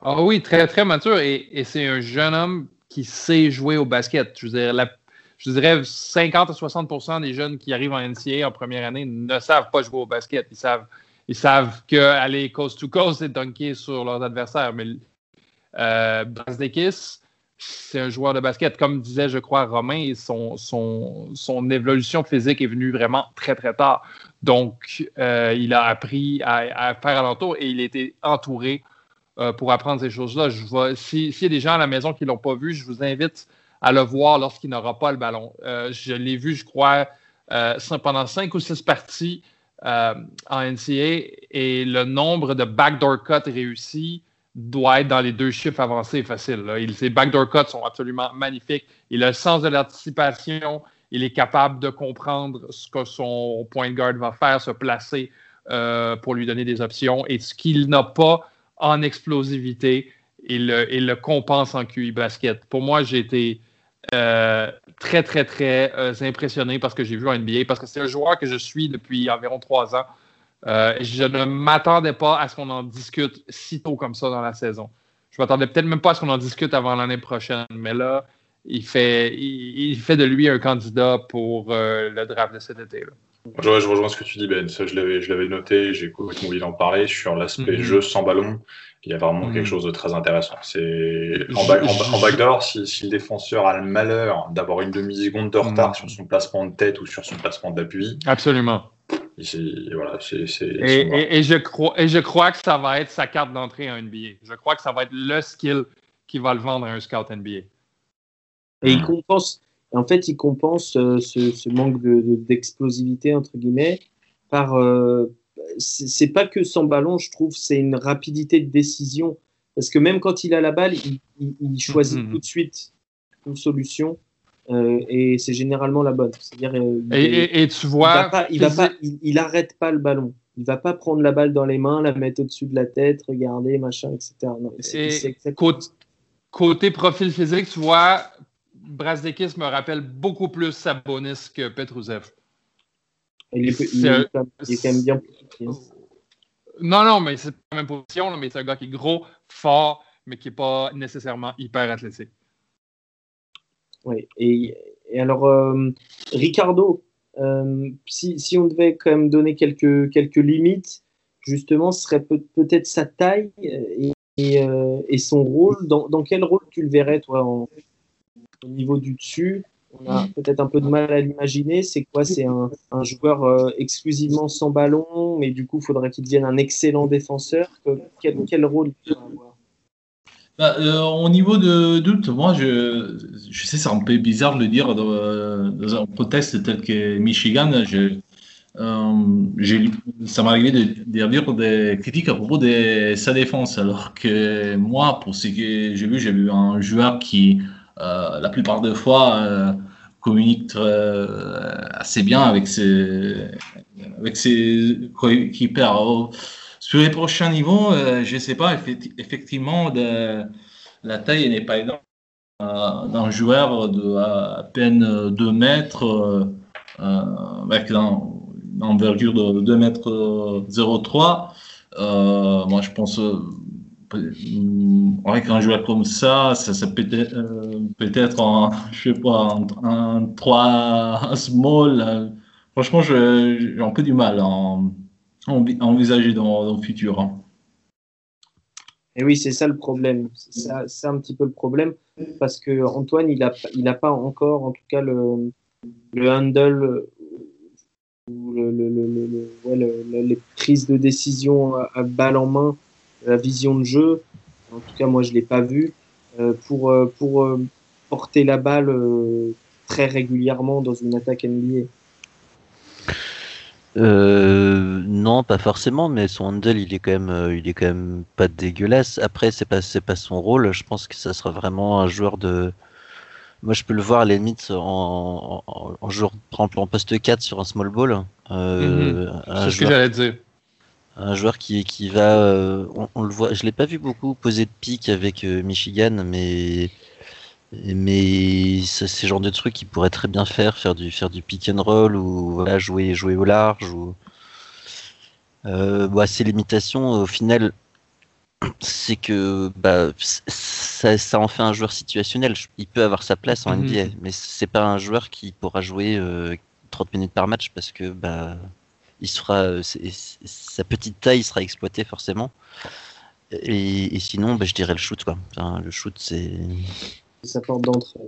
Ah oui, très très mature et, c'est un jeune homme qui sait jouer au basket. Je, veux dire, la, je dirais 50 à 60 des jeunes qui arrivent en NCA en première année ne savent pas jouer au basket. Ils savent, ils savent qu'aller coast to coast et dunker sur leurs adversaires. Mais euh, Brazdekis, c'est un joueur de basket. Comme disait, je crois, Romain, son, évolution physique est venue vraiment très, très tard. Donc, euh, il a appris à, à faire alentour et il été entouré euh, pour apprendre ces choses-là. S'il y a des gens à la maison qui ne l'ont pas vu, je vous invite à le voir lorsqu'il n'aura pas le ballon. Euh, je l'ai vu, je crois, pendant cinq ou six parties en NCA et le nombre de backdoor cuts réussis doit être dans les deux chiffres avancés facile. Il, ses backdoor cuts sont absolument magnifiques. Il a le sens de l'anticipation. Il est capable de comprendre ce que son point guard va faire, se placer pour lui donner des options. Et ce qu'il n'a pas, en explosivité et le compense en QI basket. Pour moi, j'ai été euh, très, très, très euh, impressionné parce que j'ai vu en NBA, parce que c'est un joueur que je suis depuis environ trois ans. Euh, je ne m'attendais pas à ce qu'on en discute si tôt comme ça dans la saison. Je m'attendais peut-être même pas à ce qu'on en discute avant l'année prochaine, mais là, il fait, il, fait de lui un candidat pour le draft de cet été. Là. Je, rejoins ce que tu dis, Ben. Ça, je l'avais, noté. J'ai complètement d'en parler sur l'aspect mhm. jeu sans ballon. Il y a vraiment quelque mhm. chose de très intéressant. C'est en, en, backdoor, si, si, le défenseur a le malheur d'avoir une demi-seconde de retard mhm. sur son placement de tête ou sur son placement d'appui. Absolument. Voilà, c'est, et, et, je crois, et je crois que ça va être sa carte d'entrée en NBA. Je crois que ça va être le skill qui va le vendre à un scout NBA. Et il compense, en fait, il compense euh, ce, manque d'explosivité, entre guillemets, par. Euh, c'est pas que sans ballon, je trouve, c'est une rapidité de décision. Parce que même quand il a la balle, il, choisit mm-hmm. tout de suite une solution. Euh, et c'est généralement la bonne. C'est-à-dire, et, tu vois, il, va pas, il, arrête pas le ballon. Il va pas prendre la balle dans les mains, la mettre au-dessus de la tête, regarder, machin, etc. Non, côté, côté, profil physique, tu vois, Brazdekis me rappelle beaucoup plus Sabonis que Petruzev. Il est, il, est, quand même bien hein. Non, non, mais c'est pas la même position, mais c'est un gars qui est gros, fort, mais qui n'est pas nécessairement hyper athlétique. Oui, et, alors, euh, Ricardo, euh, si, si, on devait quand même donner quelques, quelques limites, justement, ce serait peut-être sa taille et, euh, et, son rôle. Dans, dans, quel rôle tu le verrais, toi, au niveau du dessus, on a peut-être un peu de mal à l'imaginer. C'est quoi? C'est un, joueur euh, exclusivement sans ballon, mais du coup, faudrait qu'il devienne un excellent défenseur. Quel, quel rôle il peut avoir? Bah, euh, au niveau de doute, moi, je, je sais, c'est un peu bizarre de le dire dans, un contexte tel que Michigan. Je, euh, ça m'est arrivé de, de, dire des critiques à propos de sa défense, alors que moi, pour ce que j'ai vu, j'ai vu un joueur qui euh, la plupart des fois, euh, communique euh, assez bien avec ses, avec ses coéquipiers. Sur les prochains niveaux, je ne sais pas, effectivement, la taille n'est pas énorme d'un joueur de à peine 2 mètres, avec une envergure de 2 mètres 03. moi, je pense avec un joueur comme ça, ça, peut être euh, peut-être je sais pas, un, 3 small. Euh, franchement, j'ai un peu du mal à, envisager dans, le futur. Hein. Et oui, c'est ça le problème. C'est un petit peu le problème parce que Antoine, il n'a il a pas encore, en tout cas, le, le handle ou le, le, les prises de décision à balle en main la vision de jeu, en tout cas moi je l'ai pas vu, euh, pour, euh, pour euh, porter la balle très régulièrement dans une attaque NBA. Non, pas forcément, mais son handle, il est quand même, il est quand même pas dégueulasse. Après, c'est pas, c'est pas son rôle. Je pense que ça sera vraiment un joueur de. Moi, je peux le voir à la limite en, en, joueur en poste 4 sur un small ball. Mhm. C'est ce que j'allais dire Un joueur qui, qui va, euh, on, on le voit, je l'ai pas vu beaucoup poser de pique avec euh, Michigan, mais mais c'est le genre de truc qu'il pourrait très bien faire, faire du faire du pick and roll ou voilà, jouer jouer au large ou euh, bah, ses limitations au final c'est que bah, ça, ça en fait un joueur situationnel. Il peut avoir sa place en Mhm. NBA, mais c'est pas un joueur qui pourra jouer euh, 30 minutes par match parce que bah, il sera, euh, sa petite taille sera exploitée forcément. Et, et sinon, bah, je dirais le shoot quoi. Enfin, le shoot, C'est sa porte d'entrée.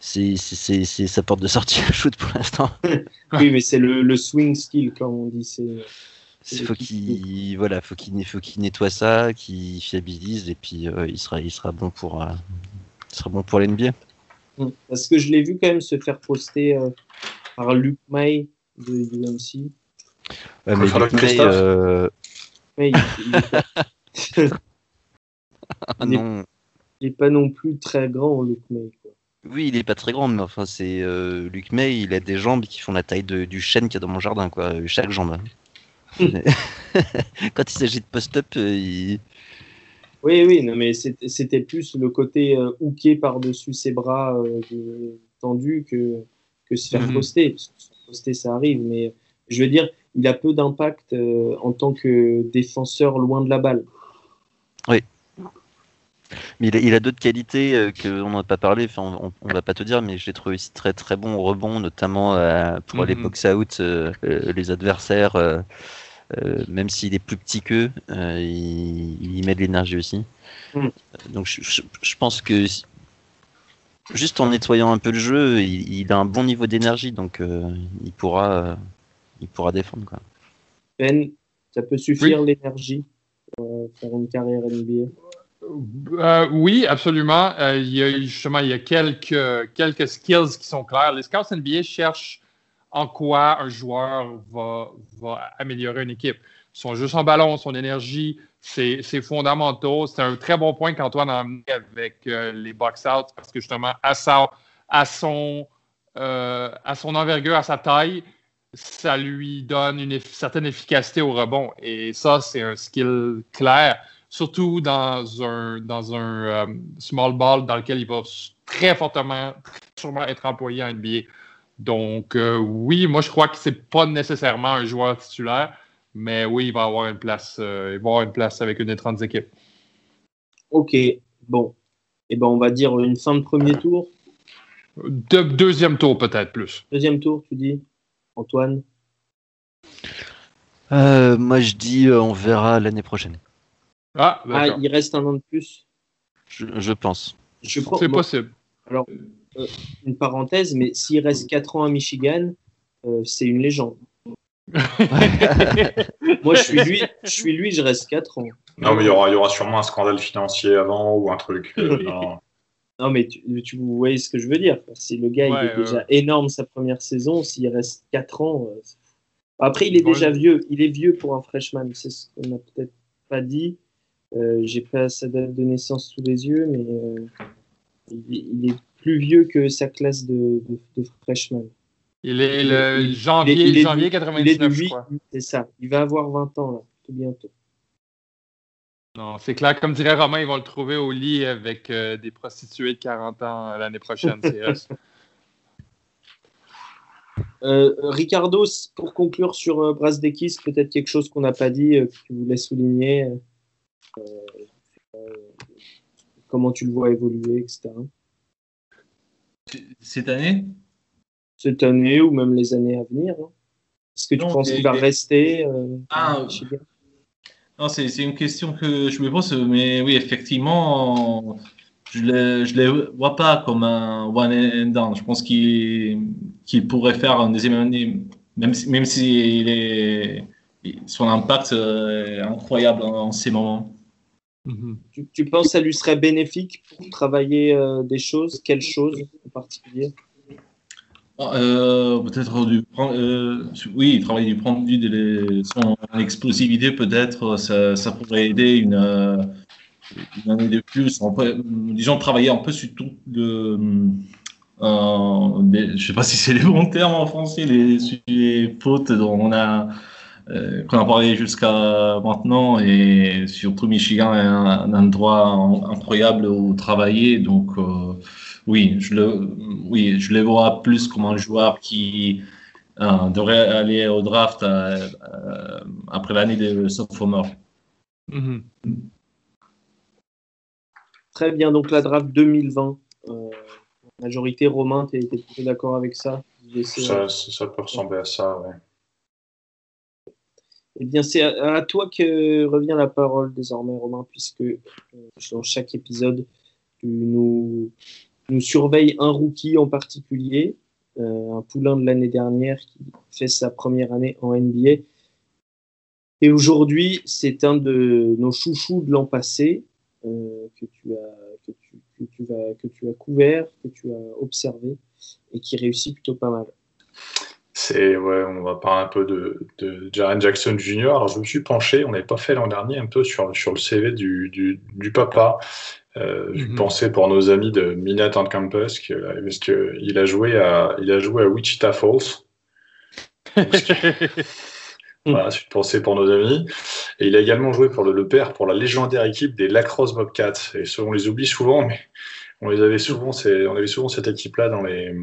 c'est c'est- c'est- c'est sa porte de sortie le shoot pour l'instant. Oui, mais c'est le, le swing skill, comme on dit. C'est Il faut qu'il voilà, faut qu'il faut qu'il nettoie ça, qu'il fiabilise et puis euh, il sera il sera bon pour euh, il sera bon pour l'NBA. Parce que je l'ai vu quand même se faire poster euh, par Luke May de UMC. Ouais, mais Luke May, Christophe. euh, Mais il, il ah Il est- non, il est pas non plus très grand, Luke May. quoi. oui, il est pas très grand, mais enfin c'est euh, Luke May, il a des jambes qui font la taille de- du chêne qu'il y a dans mon jardin quoi, euh, chaque jambe. Quand il s'agit de post-up, euh, il... Oui, oui, non, mais c'était plus le côté euh, hooké par-dessus ses bras euh, tendus que, que se faire Mhm. poster. Parce que se faire poster, ça arrive, mais je veux dire, il a peu d'impact euh, en tant que défenseur loin de la balle. Mais il a, il a d'autres qualités euh, qu'on n'a pas parlé. Enfin, on, on va pas te dire, mais je l'ai trouvé aussi très très bon au rebond, notamment euh, pour aller Mhm. box out euh, euh, les adversaires. euh, euh, même s'il est plus petit qu'eux, euh, il, il y met de l'énergie aussi. Mhm. Donc je, je- je pense que juste en nettoyant un peu le jeu, il, il a un bon niveau d'énergie, donc euh, il pourra euh, il pourra défendre quoi. Ben, ça peut suffire l'énergie pour faire une carrière NBA. Euh, oui, absolument. Euh, il y a justement il y a quelques, quelques skills qui sont clairs. Les scouts NBA cherchent en quoi un joueur va, va améliorer une équipe. Son jeu sans ballon, son énergie, ses, ses fondamentaux. C'est un très bon point qu'Antoine a amené avec euh, les box-out parce que justement, à, sa, à, son, à son envergure, à sa taille, ça lui donne une certaine efficacité au rebond. Et ça, c'est un skill clair surtout dans un, dans un euh, small ball dans lequel il va très fortement, très sûrement être employé en NBA. Donc, euh, oui, moi, je crois que c'est pas nécessairement un joueur titulaire, mais oui, il va avoir une place, euh, il va avoir une place avec une des 30 équipes. Ok, bon. Eh ben, on va dire une fin de premier tour. De- deuxième tour, peut-être plus. Deuxième tour, tu dis, Antoine? Euh, moi je dis euh, on verra l'année prochaine. Ah, Ah, il reste un an de plus. Je, je pense. Je pense, c'est possible. une parenthèse, mais s'il reste 4 ans à Michigan, euh, c'est une légende. Moi, je suis lui, je suis lui, je reste 4 ans. Non, mais il y aura, il y aura sûrement un scandale financier avant ou un truc. euh, non. Non, mais tu, tu vous voyez ce que je veux dire. Si le gars il est déjà énorme sa première saison, s'il reste 4 ans. euh, Après, il est Ouais. déjà vieux. Il est vieux pour un freshman. C'est ce qu'on n'a peut-être pas dit. Euh, J'ai pas sa date de naissance sous les yeux, mais euh, il, est- il est plus vieux que sa classe de, de, de freshman. Il est le Il- janvier, il est- il est janvier du- Il est 99, de je 8, crois. c'est ça. Il va avoir 20 ans, là, tout bientôt. Non, c'est clair. Comme dirait Romain, ils vont le trouver au lit avec euh, des prostituées de 40 ans l'année prochaine. c'est euh, Ricardo, pour conclure sur euh, Brasdekis, peut-être quelque chose qu'on n'a pas dit, que tu voulais souligner. Euh, comment tu le vois évoluer, etc. Cette année? Cette année ou même les années à venir. hein. Est-ce que tu Non, penses qu'il va rester euh, Ah, Non, c'est une question que je me pose, mais oui, effectivement, je ne le, le vois pas comme un one and done. Je pense qu'il pourrait faire une deuxième année, même si, même si il est, son impact euh, est incroyable en, en ces moments. mhm. tu, tu penses que ça lui serait bénéfique pour travailler euh, des choses? Quelles choses en particulier? Euh, peut-être du euh, oui, travailler du point de vue de les- son explosivité, peut-être ça, ça pourrait aider une, une année de plus. On peut, disons, travailler un peu sur tout le. Euh, des- je sais pas si c'est les bons termes en français, les, sur les fautes dont on a euh, qu'on a parlé jusqu'à maintenant et surtout Michigan est un, endroit incroyable où travailler. Donc euh, oui, je le, oui, je les vois plus comme un joueur qui euh, devrait aller au draft après l'année de sophomore. Mm Très bien, donc la draft 2020. majorité, Romain, tu es, d'accord avec ça? Ça, ça peut ressembler à ça, oui. Eh bien, c'est à, toi que revient la parole désormais, Romain, puisque euh, dans chaque épisode, tu nous, nous surveilles un rookie en particulier, euh, un poulain de l'année dernière qui fait sa première année en NBA. Et aujourd'hui, c'est un de nos chouchous de l'an passé euh, que, tu as, que, tu, que, tu vas, que tu as couvert, que tu as observé et qui réussit plutôt pas mal. C'est, ouais, on va parler un peu de, de Jaren Jackson Jr. Alors, je me suis penché, on n'avait pas fait l'an dernier, un peu sur, sur le CV du, du, du papa. Euh, Je mhm. pensais pour nos amis de Minot Campus, que, parce qu'il a joué à, il a joué à Wichita Falls. voilà, je pensais pour nos amis. Et il a également joué pour le, le père, pour la légendaire équipe des Lacrosse Bobcats. Et ça, on les oublie souvent, mais on les avait souvent, on avait souvent cette équipe-là dans les,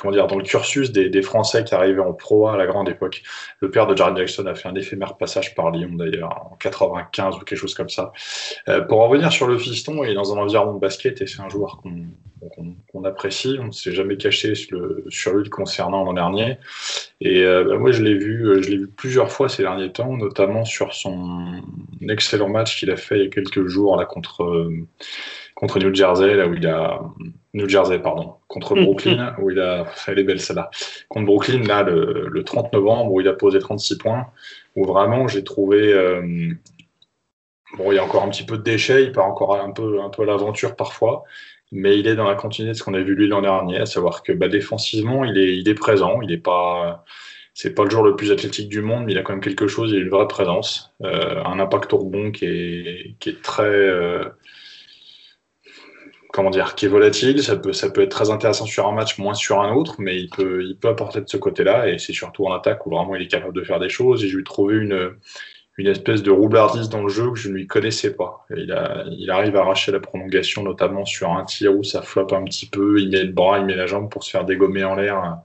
comment dire, dans le cursus des, Français qui arrivaient en pro à la grande époque. Le père de Jared Jackson a fait un éphémère passage par Lyon d'ailleurs en 95 ou quelque chose comme ça. Euh, pour en revenir sur le fiston, il est dans un environnement de basket et c'est un joueur qu'on apprécie. On ne s'est jamais caché sur, le, lui concernant l'an dernier. Et euh, bah, moi, je l'ai vu, euh, vu plusieurs fois ces derniers temps, notamment sur son excellent match qu'il a fait il y a quelques jours là contre. Contre New Jersey, là où il a New Jersey, pardon, contre mm. Brooklyn, où il a, elle est belle celle-là, contre Brooklyn, là, le, 30 novembre, où il a posé 36 points, où vraiment j'ai trouvé, euh, bon, il y a encore un petit peu de déchets, il part encore un peu, un peu à l'aventure parfois, mais il est dans la continuité de ce qu'on a vu lui l'an dernier, à savoir que bah, défensivement, il est, il est présent, il n'est pas, c'est pas le joueur le plus athlétique du monde, mais il a quand même quelque chose, il a une vraie présence, euh, un impact au rebond qui est, qui est très, euh, comment dire, qui est volatile. Ça peut, ça peut être très intéressant sur un match, moins sur un autre, mais il peut, il peut apporter de ce côté-là. Et c'est surtout en attaque où vraiment il est capable de faire des choses. Et je lui ai trouvé une, une espèce de roublardise dans le jeu que je ne lui connaissais pas. Il, a, il arrive à arracher la prolongation, notamment sur un tir où ça floppe un petit peu. Il met le bras, il met la jambe pour se faire dégommer en l'air,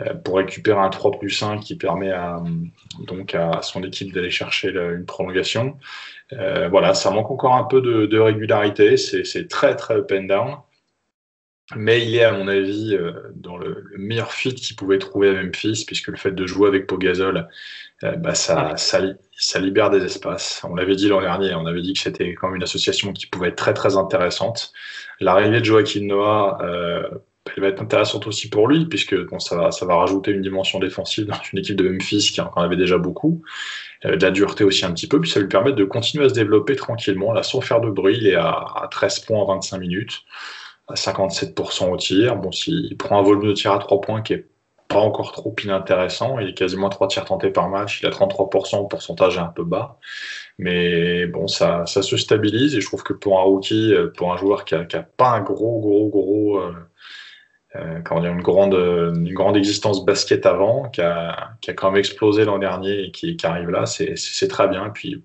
euh, pour récupérer un 3 plus 1 qui permet à, donc à son équipe d'aller chercher une prolongation. Euh, voilà, ça manque encore un peu de, régularité. C'est très, très up and down. Mais il est, à mon avis, euh, dans le, meilleur fit qu'il pouvait trouver à Memphis, puisque le fait de jouer avec Pogazol, euh, bah, ça, ça, libère des espaces. On l'avait dit l'an dernier, on avait dit que c'était quand même une association qui pouvait être très, très intéressante. L'arrivée de Joaquin Noah, elle va être intéressante aussi pour lui, puisque bon, ça, va, ça va rajouter une dimension défensive dans une équipe de Memphis qui en avait déjà beaucoup. De la dureté aussi un petit peu, puis ça lui permet de continuer à se développer tranquillement, là, sans faire de bruit. Il est à, 13 points en 25 minutes, à 57% au tir. Bon, s'il prend un volume de tir à 3 points qui est pas encore trop inintéressant, il est quasiment 3 tirs tentés par match, il a 33%, le pourcentage est un peu bas. Mais bon, ça, ça se stabilise et je trouve que pour un rookie, euh, pour un joueur qui n'a a pas un gros, gros, gros euh, euh, comment dire, une grande, une grande existence basket avant, qui a, qui a quand même explosé l'an dernier et qui, arrive là, c'est très bien. Puis,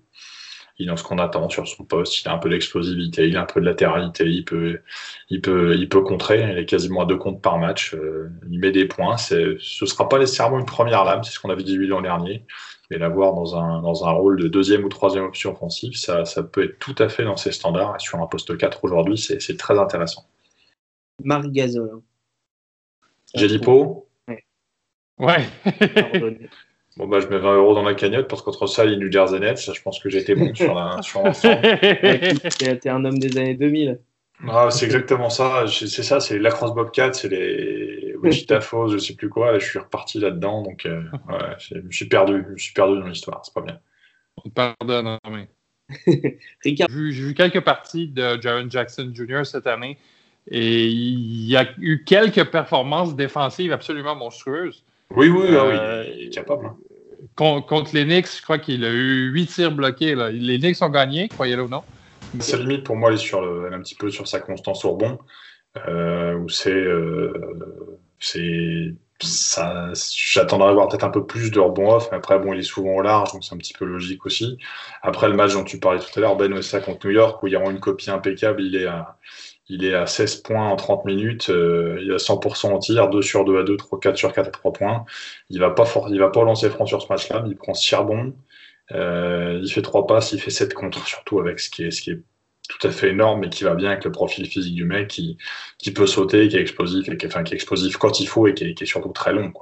il est dans ce qu'on attend sur son poste. Il a un peu d'explosivité, il a un peu de latéralité, il peut, il peut, il peut contrer. Il est quasiment à deux comptes par match. Euh, il met des points. Ce sera pas nécessairement une première lame, c'est ce qu'on avait dit lui l'an dernier. Mais l'avoir dans un, dans un rôle de deuxième ou troisième option offensive, ça, ça peut être tout à fait dans ses standards. Et sur un poste 4 aujourd'hui, c'est très intéressant. Marc Gasol. J'ai dit pot Ouais. bon, bah, je mets 20 euros dans la cagnotte parce qu'entre ça et New Jersey Nets, je pense que j'ai été bon sur la. Sur T'es un homme des années 2000. Ah, c'est exactement ça. C'est ça, c'est lacrosse Bobcat, c'est les Wichita Falls, je sais plus quoi. je suis reparti là-dedans, donc euh, ouais, je me suis perdu. Je me suis perdu dans l'histoire, c'est pas bien. On pardonne, mais. J'ai vu quelques parties de Jaron Jackson Jr. cette année. Et il y a eu quelques performances défensives absolument monstrueuses. Oui, oui, oui euh, il est capable. Hein. Contre, les Knicks, je crois qu'il a eu huit tirs bloqués. Là. Les Knicks ont gagné, croyez-le ou non. Sa limite, pour moi, elle est, sur le, un petit peu sur sa constance au rebond, euh, où c'est, euh, c'est j'attendrais à voir peut-être un peu plus de rebond off, mais après, bon, il est souvent au large, donc c'est un petit peu logique aussi. Après, le match dont tu parlais tout à l'heure, Ben Wessa contre New York, où il y aura une copie impeccable, il est à, il est à 16 points en 30 minutes, euh, il a 100% en tir, 2 sur 2 à 2, 3, 4 sur 4 à 3 points. Il va va pas lancer franc sur ce match-là, il prend 6 charbon, euh, il fait 3 passes, il fait 7 contre, surtout avec ce qui est, tout à fait énorme et qui va bien avec le profil physique du mec qui, peut sauter, qui est explosif, et qui, est explosif quand il faut et qui est, surtout très long,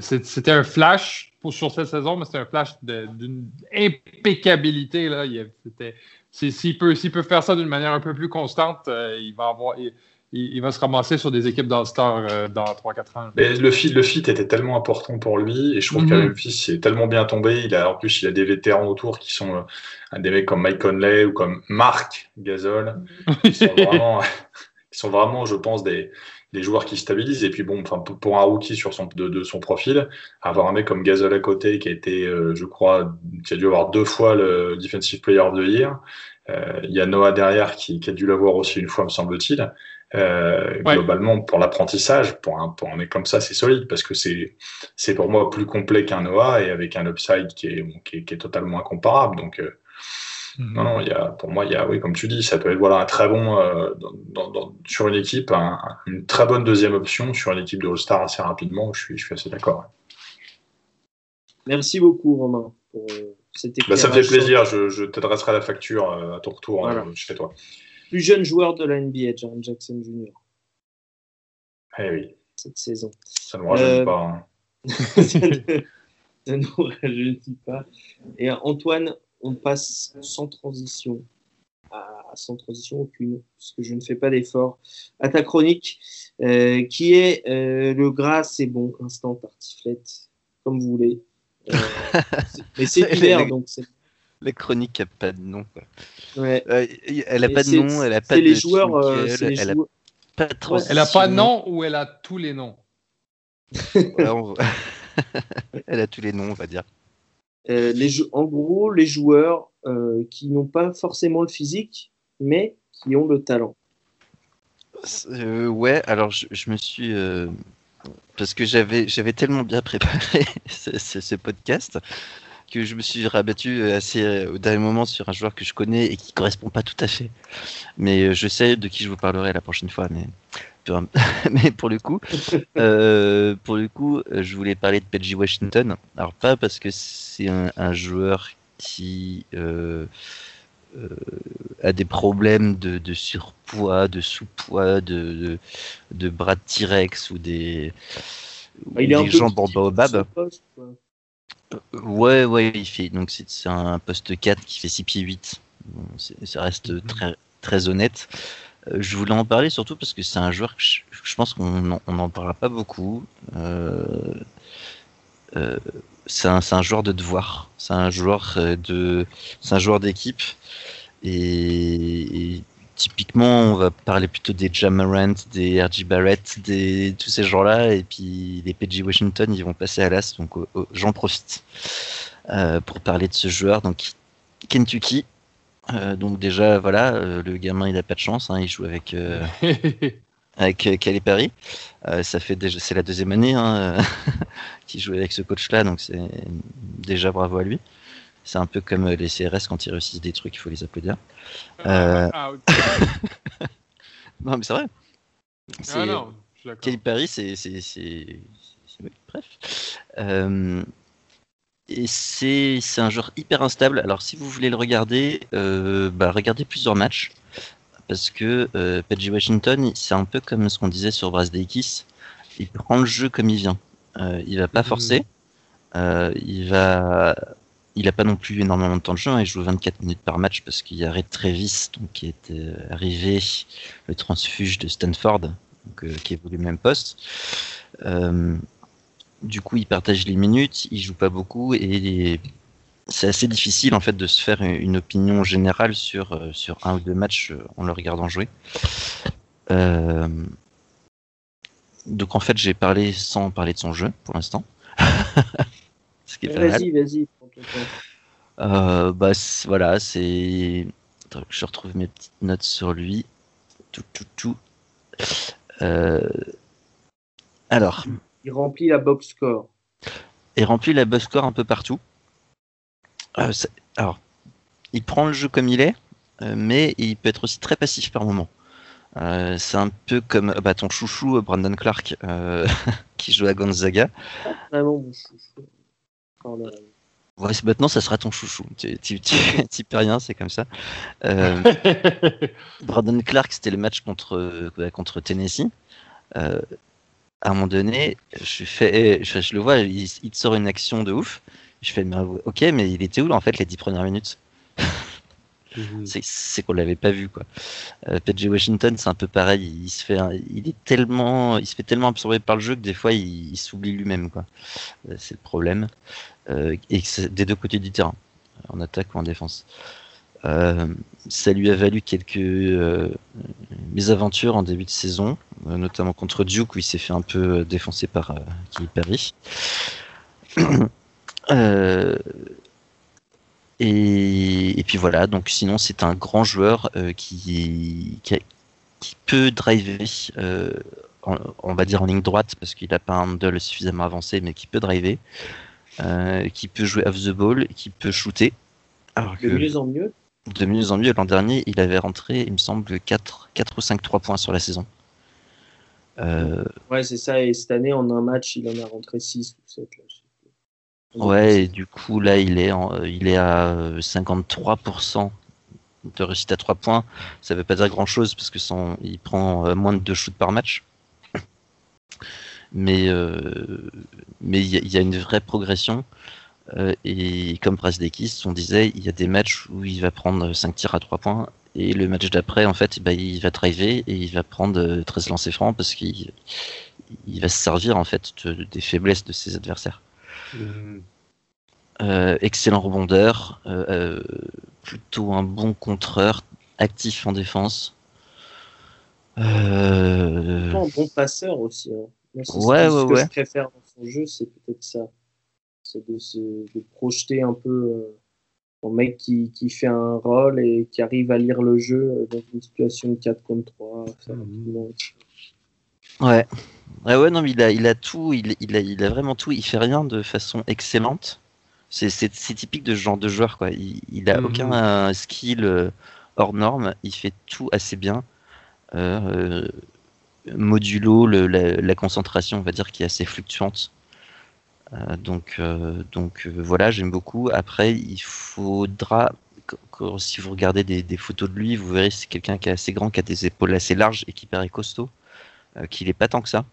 c'était un flash pour, sur cette saison, mais c'était un flash d'une impeccabilité. Là. C'était, s'il, peut, peut faire ça d'une manière un peu plus constante, euh, il va avoir. Il, il, va se ramasser sur des équipes d'All-Star euh, dans 3-4 ans. Mais le fit, le fit était tellement important pour lui et je trouve mm -hmm. Memphis est tellement bien tombé. Il a, en plus, il a des vétérans autour qui sont euh, des mecs comme Mike Conley ou comme Marc Gasol. qui, sont vraiment, qui sont vraiment, je pense, des, des joueurs qui stabilisent. Et puis bon, enfin, pour un rookie sur son, de, de, son profil, avoir un mec comme Gasol à côté qui a été, euh, je crois, qui a dû avoir deux fois le Defensive Player of the Year. Euh, il y a Noah derrière qui, qui a dû l'avoir aussi une fois, me semble-t-il. Euh, ouais. Globalement, pour l'apprentissage, pour un, pour un mec comme ça, c'est solide parce que c'est, c'est pour moi plus complet qu'un Noah et avec un upside qui est, qui est, qui est totalement incomparable. Donc, euh. Non, non, il y a, pour moi, il y a, oui, comme tu dis, ça peut être voilà, un très bon, euh, dans, dans, sur une équipe, un, une très bonne deuxième option sur une équipe de All-Star assez rapidement. Je suis, je suis assez d'accord. Merci beaucoup, Romain, pour cette bah, Ça me fait plaisir. Je, je t'adresserai la facture à ton retour voilà. hein, chez toi plus jeune joueur de la NBA, Jaren Jackson Jr. Eh oui. Cette saison. Ça ne nous rajeunit euh... pas. Hein. ça ne nous rajeunit pas. Et Antoine, on passe sans transition, à, sans transition aucune, puisque je ne fais pas d'effort, à ta chronique, euh, qui est euh, le gras, c'est bon, instant tartiflette, comme vous voulez. Euh, mais c'est hiver, donc c'est la chronique n'a pas de nom. Ouais. Euh, elle n'a pas de nom, elle n'a pas de les joueurs, euh, elle, les a joueurs. pas de Elle n'a pas de nom ou elle a tous les noms ouais, on... Elle a tous les noms, on va dire. Euh, les en gros, les joueurs euh, qui n'ont pas forcément le physique, mais qui ont le talent. ouais, alors je, me suis parce que j'avais j'avais tellement bien préparé ce podcast que je me suis rabattu assez au dernier moment sur un joueur que je connais et qui correspond pas tout à fait. Mais je sais de qui je vous parlerai la prochaine fois. Mais, mais pour le coup, euh, pour le coup, je voulais parler de Peggy Washington. Alors pas parce que c'est un, un, joueur qui euh, euh, a des problèmes de, de surpoids, de sous-poids, de, de, de, bras de T-Rex ou des, bah, il des jambes en baobab. Ouais, ouais, il fait. Donc, c'est un poste 4 qui fait 6 pieds 8. Bon, ça reste -hmm. très, très honnête. Euh, je voulais en parler surtout parce que c'est un joueur que je, pense qu'on n'en parlera pas beaucoup. Euh, euh, c'est un, joueur de devoir. C'est un joueur de, un joueur d'équipe. Et, typiquement, on va parler plutôt des Jamarant, des RG Barrett, des tous ces gens-là, et puis les PG Washington, ils vont passer à l'as, donc j'en profite pour parler de ce joueur. Donc Kentucky, euh, donc déjà voilà, euh, le gamin il a pas de chance, hein, il joue avec avec Calipari. ça fait déjà, c'est la deuxième année hein, qu'il joue avec ce coach-là, donc c'est déjà bravo à lui. C'est un peu comme les CRS quand ils réussissent des trucs, il faut les applaudir. Euh... Ah, okay. non, mais c'est vrai. Ah, non, Kelly Perry, c'est. Bref. Euh... Et c'est un joueur hyper instable. Alors, si vous voulez le regarder, euh, bah, regardez plusieurs matchs. Parce que euh, Peggy Washington, c'est un peu comme ce qu'on disait sur Brasdeikis. Il prend le jeu comme il vient. Euh, il va pas forcer. Mmh. il va il n'a pas non plus énormément de temps de jeu, hein. il joue 24 minutes par match parce qu'il y a Red Travis donc, qui est euh, arrivé, le transfuge de Stanford, donc, euh, qui évolue le même poste. Du coup, il partage les minutes, il joue pas beaucoup et c'est assez difficile en fait de se faire une opinion générale sur, euh, sur un ou deux matchs euh, en le regardant jouer. Euh, donc en fait, j'ai parlé sans parler de son jeu pour l'instant. Vas-y, vas-y. Euh, bah, voilà, c'est. Je retrouve mes petites notes sur lui. Tout, tout, tout. Euh... Alors, Il remplit la box score. il remplit la box score un peu partout. Euh, alors, il prend le jeu comme il est, euh, mais il peut être aussi très passif par moment. Euh, c'est un peu comme bah, ton chouchou Brandon Clark euh, qui joue à Gonzaga. Vraiment mon chouchou. Ouais, maintenant, ça sera ton chouchou. Tu tu- tu- tu peux rien, c'est comme ça. Euh, Brandon Clark, c'était le match contre, euh, contre Tennessee. Euh, à un moment donné, je, fais, je, je le vois, il, il te sort une action de ouf. Je fais, mais, ok, mais il était où là, en fait les dix premières minutes? C'est c'est qu'on l'avait pas vu quoi. Euh, PJ Washington, c'est un peu pareil. Il, se fait, il est tellement, il se fait tellement absorber par le jeu que des fois il, il s'oublie lui-même quoi. Euh, C'est le problème. Euh, et des deux côtés du terrain, en attaque ou en défense. Euh, ça lui a valu quelques euh, mésaventures en début de saison, euh, notamment contre Duke où il s'est fait un peu défoncer par Kelly Perry. Et, et puis voilà, donc sinon c'est un grand joueur qui, qui, a- qui peut driver, en- on va dire en ligne droite parce qu'il n'a pas un handle suffisamment avancé, mais qui peut driver, qui peut jouer off the ball, qui peut shooter. Alors De que mieux en mieux. De mieux en mieux, l'an dernier, il avait rentré, il me semble, 4, 4 ou 5 3 points sur la saison. Euh, Ouais, c'est ça. Et cette année, en un match, il en a rentré 6 ou 7. Là, je sais plus. Ouais, et du coup, là, il est, en- euh, il est à euh, 53% de réussite à 3 points. Ça veut pas dire grand chose parce que son, il prend euh, moins de 2 shoots par match. Mais euh, mais il y, a- il y a une vraie progression. Euh, et comme Prasdekis, on disait, il y a des matchs où il va prendre 5 tirs à 3 points. Et le match d'après, en fait, bah, il va driver et il va prendre euh, 13 lancers francs parce qu'il il va se servir en fait de- des faiblesses de ses adversaires. Euh, excellent rebondeur, euh, euh, plutôt un bon contreur, actif en défense. Euh, Un bon passeur aussi. hein. Moi, c'est ce Ouais, ouais, que ouais. je préfère dans son jeu, c'est peut-être ça. C'est de se de projeter un peu euh, un mec qui, qui fait un rôle et qui arrive à lire le jeu euh, dans une situation 4 contre 3. faire rapidement. ouais. Ouais, ouais, non, mais il a, il a tout, il, il, a, il a vraiment tout. Il fait rien de façon excellente. C'est, c'est, c'est typique de ce genre de joueur, quoi. Il, il a Mhm. aucun euh, skill euh, hors norme. Il fait tout assez bien. Euh, euh, modulo le- la, la concentration, on va dire, qui est assez fluctuante. Euh, donc, euh, donc euh, voilà, j'aime beaucoup. Après, il faudra, si vous regardez des, des photos de lui, vous verrez que c'est quelqu'un qui est assez grand, qui a des épaules assez larges et qui paraît costaud, euh, qu'il est pas tant que ça,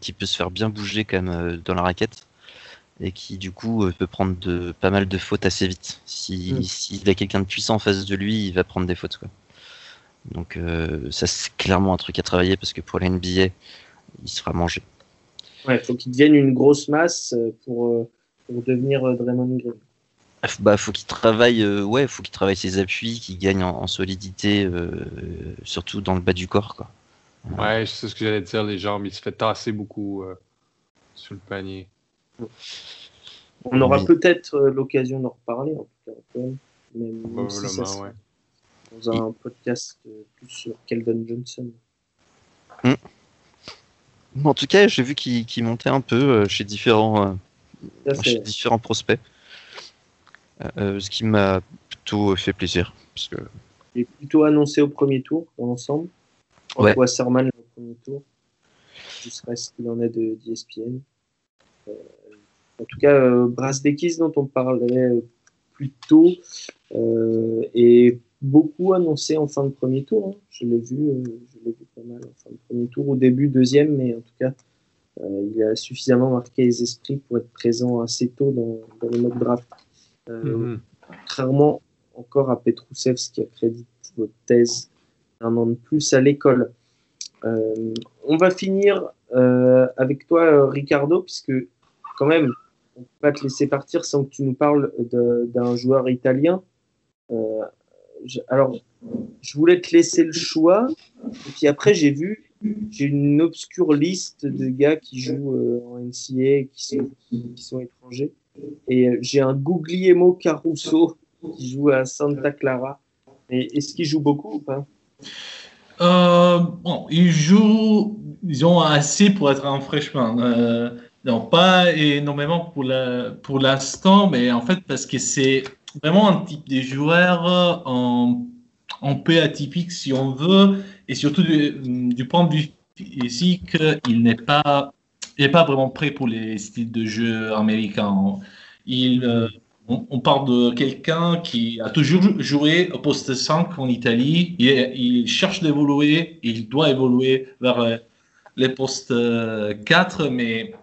qui peut se faire bien bouger quand même euh, dans la raquette et qui du coup euh, peut prendre de, pas mal de fautes assez vite. Si, Mm. S'il a quelqu'un de puissant en face de lui, il va prendre des fautes. Quoi. Donc ça c'est clairement un truc à travailler parce que pour la NBA, il sera mangé. Ouais, faut qu'il devienne une grosse masse euh, pour, euh, pour devenir euh, Draymond Green. F- Bah, faut qu'il travaille, euh, ouais, faut qu'il travaille ses appuis, qu'il gagne en, en solidité, euh, surtout dans le bas du corps, quoi. Ouais, c'est ce que j'allais dire, les jambes, il se fait tasser beaucoup euh, sur le panier. On aura Oui. peut-être l'occasion d'en reparler, en tout cas. Même, même si ça ouais. dans un podcast plus sur Keldon Johnson. En tout cas, j'ai vu qu'il montait un peu euh, chez différents, euh, chez différents prospects, Euh, ce qui m'a plutôt fait plaisir, parce que Il est plutôt annoncé au premier tour dans l'ensemble. Ouais. Wasserman au premier tour. Je sais ce qu'il en est de d'ESPN. Euh, en tout cas, euh, Brasdekis dont on parlait plus tôt est beaucoup annoncé en fin de premier tour. hein. Je l'ai vu, mal en fin de premier tour, au début deuxième, mais en tout cas, euh, il a suffisamment marqué les esprits pour être présent assez tôt dans, dans les mock draft. Euh, Mhm. contrairement encore à Petrousev qui accrédite votre thèse un an de plus à l'école. Euh, on va finir euh, avec toi, Ricardo, puisque quand même, on ne peut pas te laisser partir sans que tu nous parles de- d'un joueur italien. Alors, je voulais te laisser le choix, et puis après, j'ai vu, j'ai une obscure liste de gars qui jouent euh, en NCA, qui sont, qui, sont étrangers. Et euh, j'ai un Guglielmo Caruso qui joue à Santa Clara. Est-ce qu'il joue beaucoup ou pas? Euh, bon, il joue, disons, assez pour être un freshman. Euh, non, pas énormément pour la, pour l'instant, mais en fait parce que c'est vraiment un type de joueur en, en peu atypique si on veut, et surtout du, point de vue physique, il n'est pas, il n'est pas vraiment prêt pour les styles de jeu américains. Euh, on, parle de quelqu'un qui a toujours joué au poste 5 en Italie. Il, cherche d'évoluer, il doit évoluer vers euh, les postes 4, euh, mais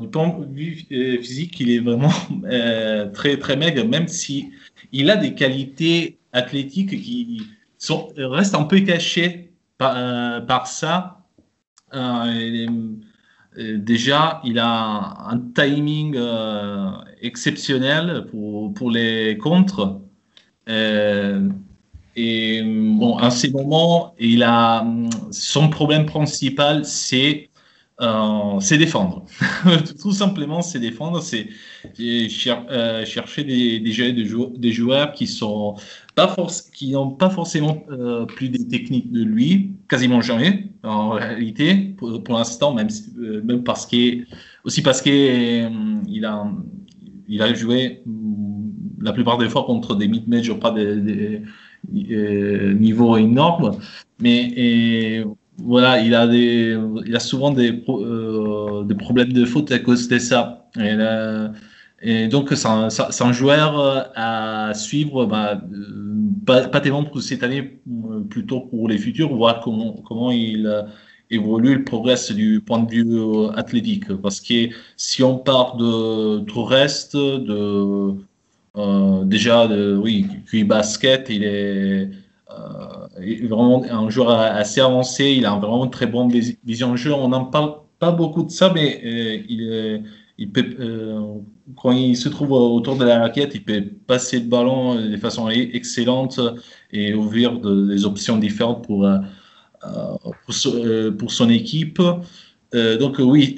du point de vue physique, il est vraiment très très maigre, même si il a des qualités athlétiques qui sont, restent un peu cachées par, par ça. Euh, déjà, il a un timing euh, exceptionnel pour, pour, les contres. Euh, et bon, à ces moments, il a son problème principal, c'est euh, c'est défendre. Tout simplement, c'est défendre, c'est euh, chercher des, des, des, joueurs qui sont pas qui n'ont pas forcément euh, plus des techniques de lui, quasiment jamais en réalité pour, l'instant, même parce que aussi parce que il a il a joué la plupart des fois contre des mid-majors, pas des, niveaux énormes, mais voilà, il a, des, il a souvent des, euh, des problèmes de faute à cause de ça. Et, donc, c'est un, joueur euh, à suivre, bah, euh, pas, tellement pour cette année, plutôt pour les futurs, voir comment, comment il évolue, il progresse du point de vue athlétique. Parce que si on part de tout reste, de, déjà, de, oui, QI basket, il est est vraiment un joueur assez avancé, il a vraiment une très bonne vision de jeu. On n'en parle pas beaucoup de ça, mais euh, il, euh, quand il se trouve autour de la raquette, il peut passer le ballon de façon excellente et ouvrir des options différentes pour, euh, pour, son équipe. donc oui,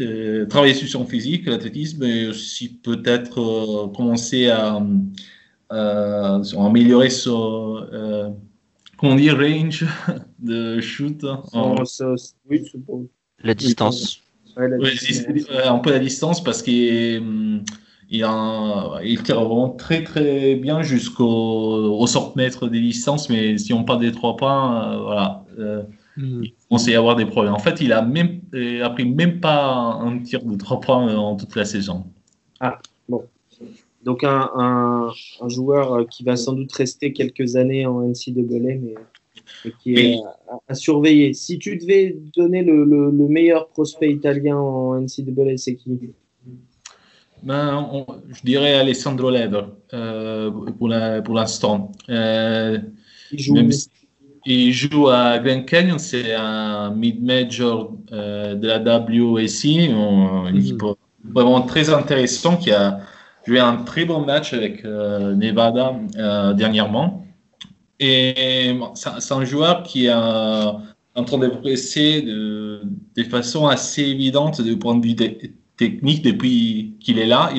travailler sur son physique, l'athlétisme, mais aussi peut-être commencer à, à, améliorer son qu'on dit range de shoot en... La distance. un peu la distance parce qu'il hum, il, il tire vraiment très très bien jusqu'au au centimètre des distances, mais si on parle des trois points, euh, voilà, euh, mm. il commence à y avoir des problèmes. En fait, il a même il a pris même pas un tir de trois points en toute la saison. Ah bon. Donc un, un, joueur euh, qui va sans doute rester quelques années en NCAA, mais, mais qui est à, surveiller. Si tu devais donner le, le, meilleur prospect italien en NCAA, c'est qui? Ben, Je dirais Alessandro Lever euh, pour l'instant. Euh, il, joue, il joue à Grand Canyon, c'est un mid-major euh, de la WSI, une équipe vraiment très intéressant qui a eu un très bon match avec euh, Nevada euh, dernièrement. Et c'est un joueur qui est en train de progresser de, façon assez évidente du point de vue technique depuis qu'il est là.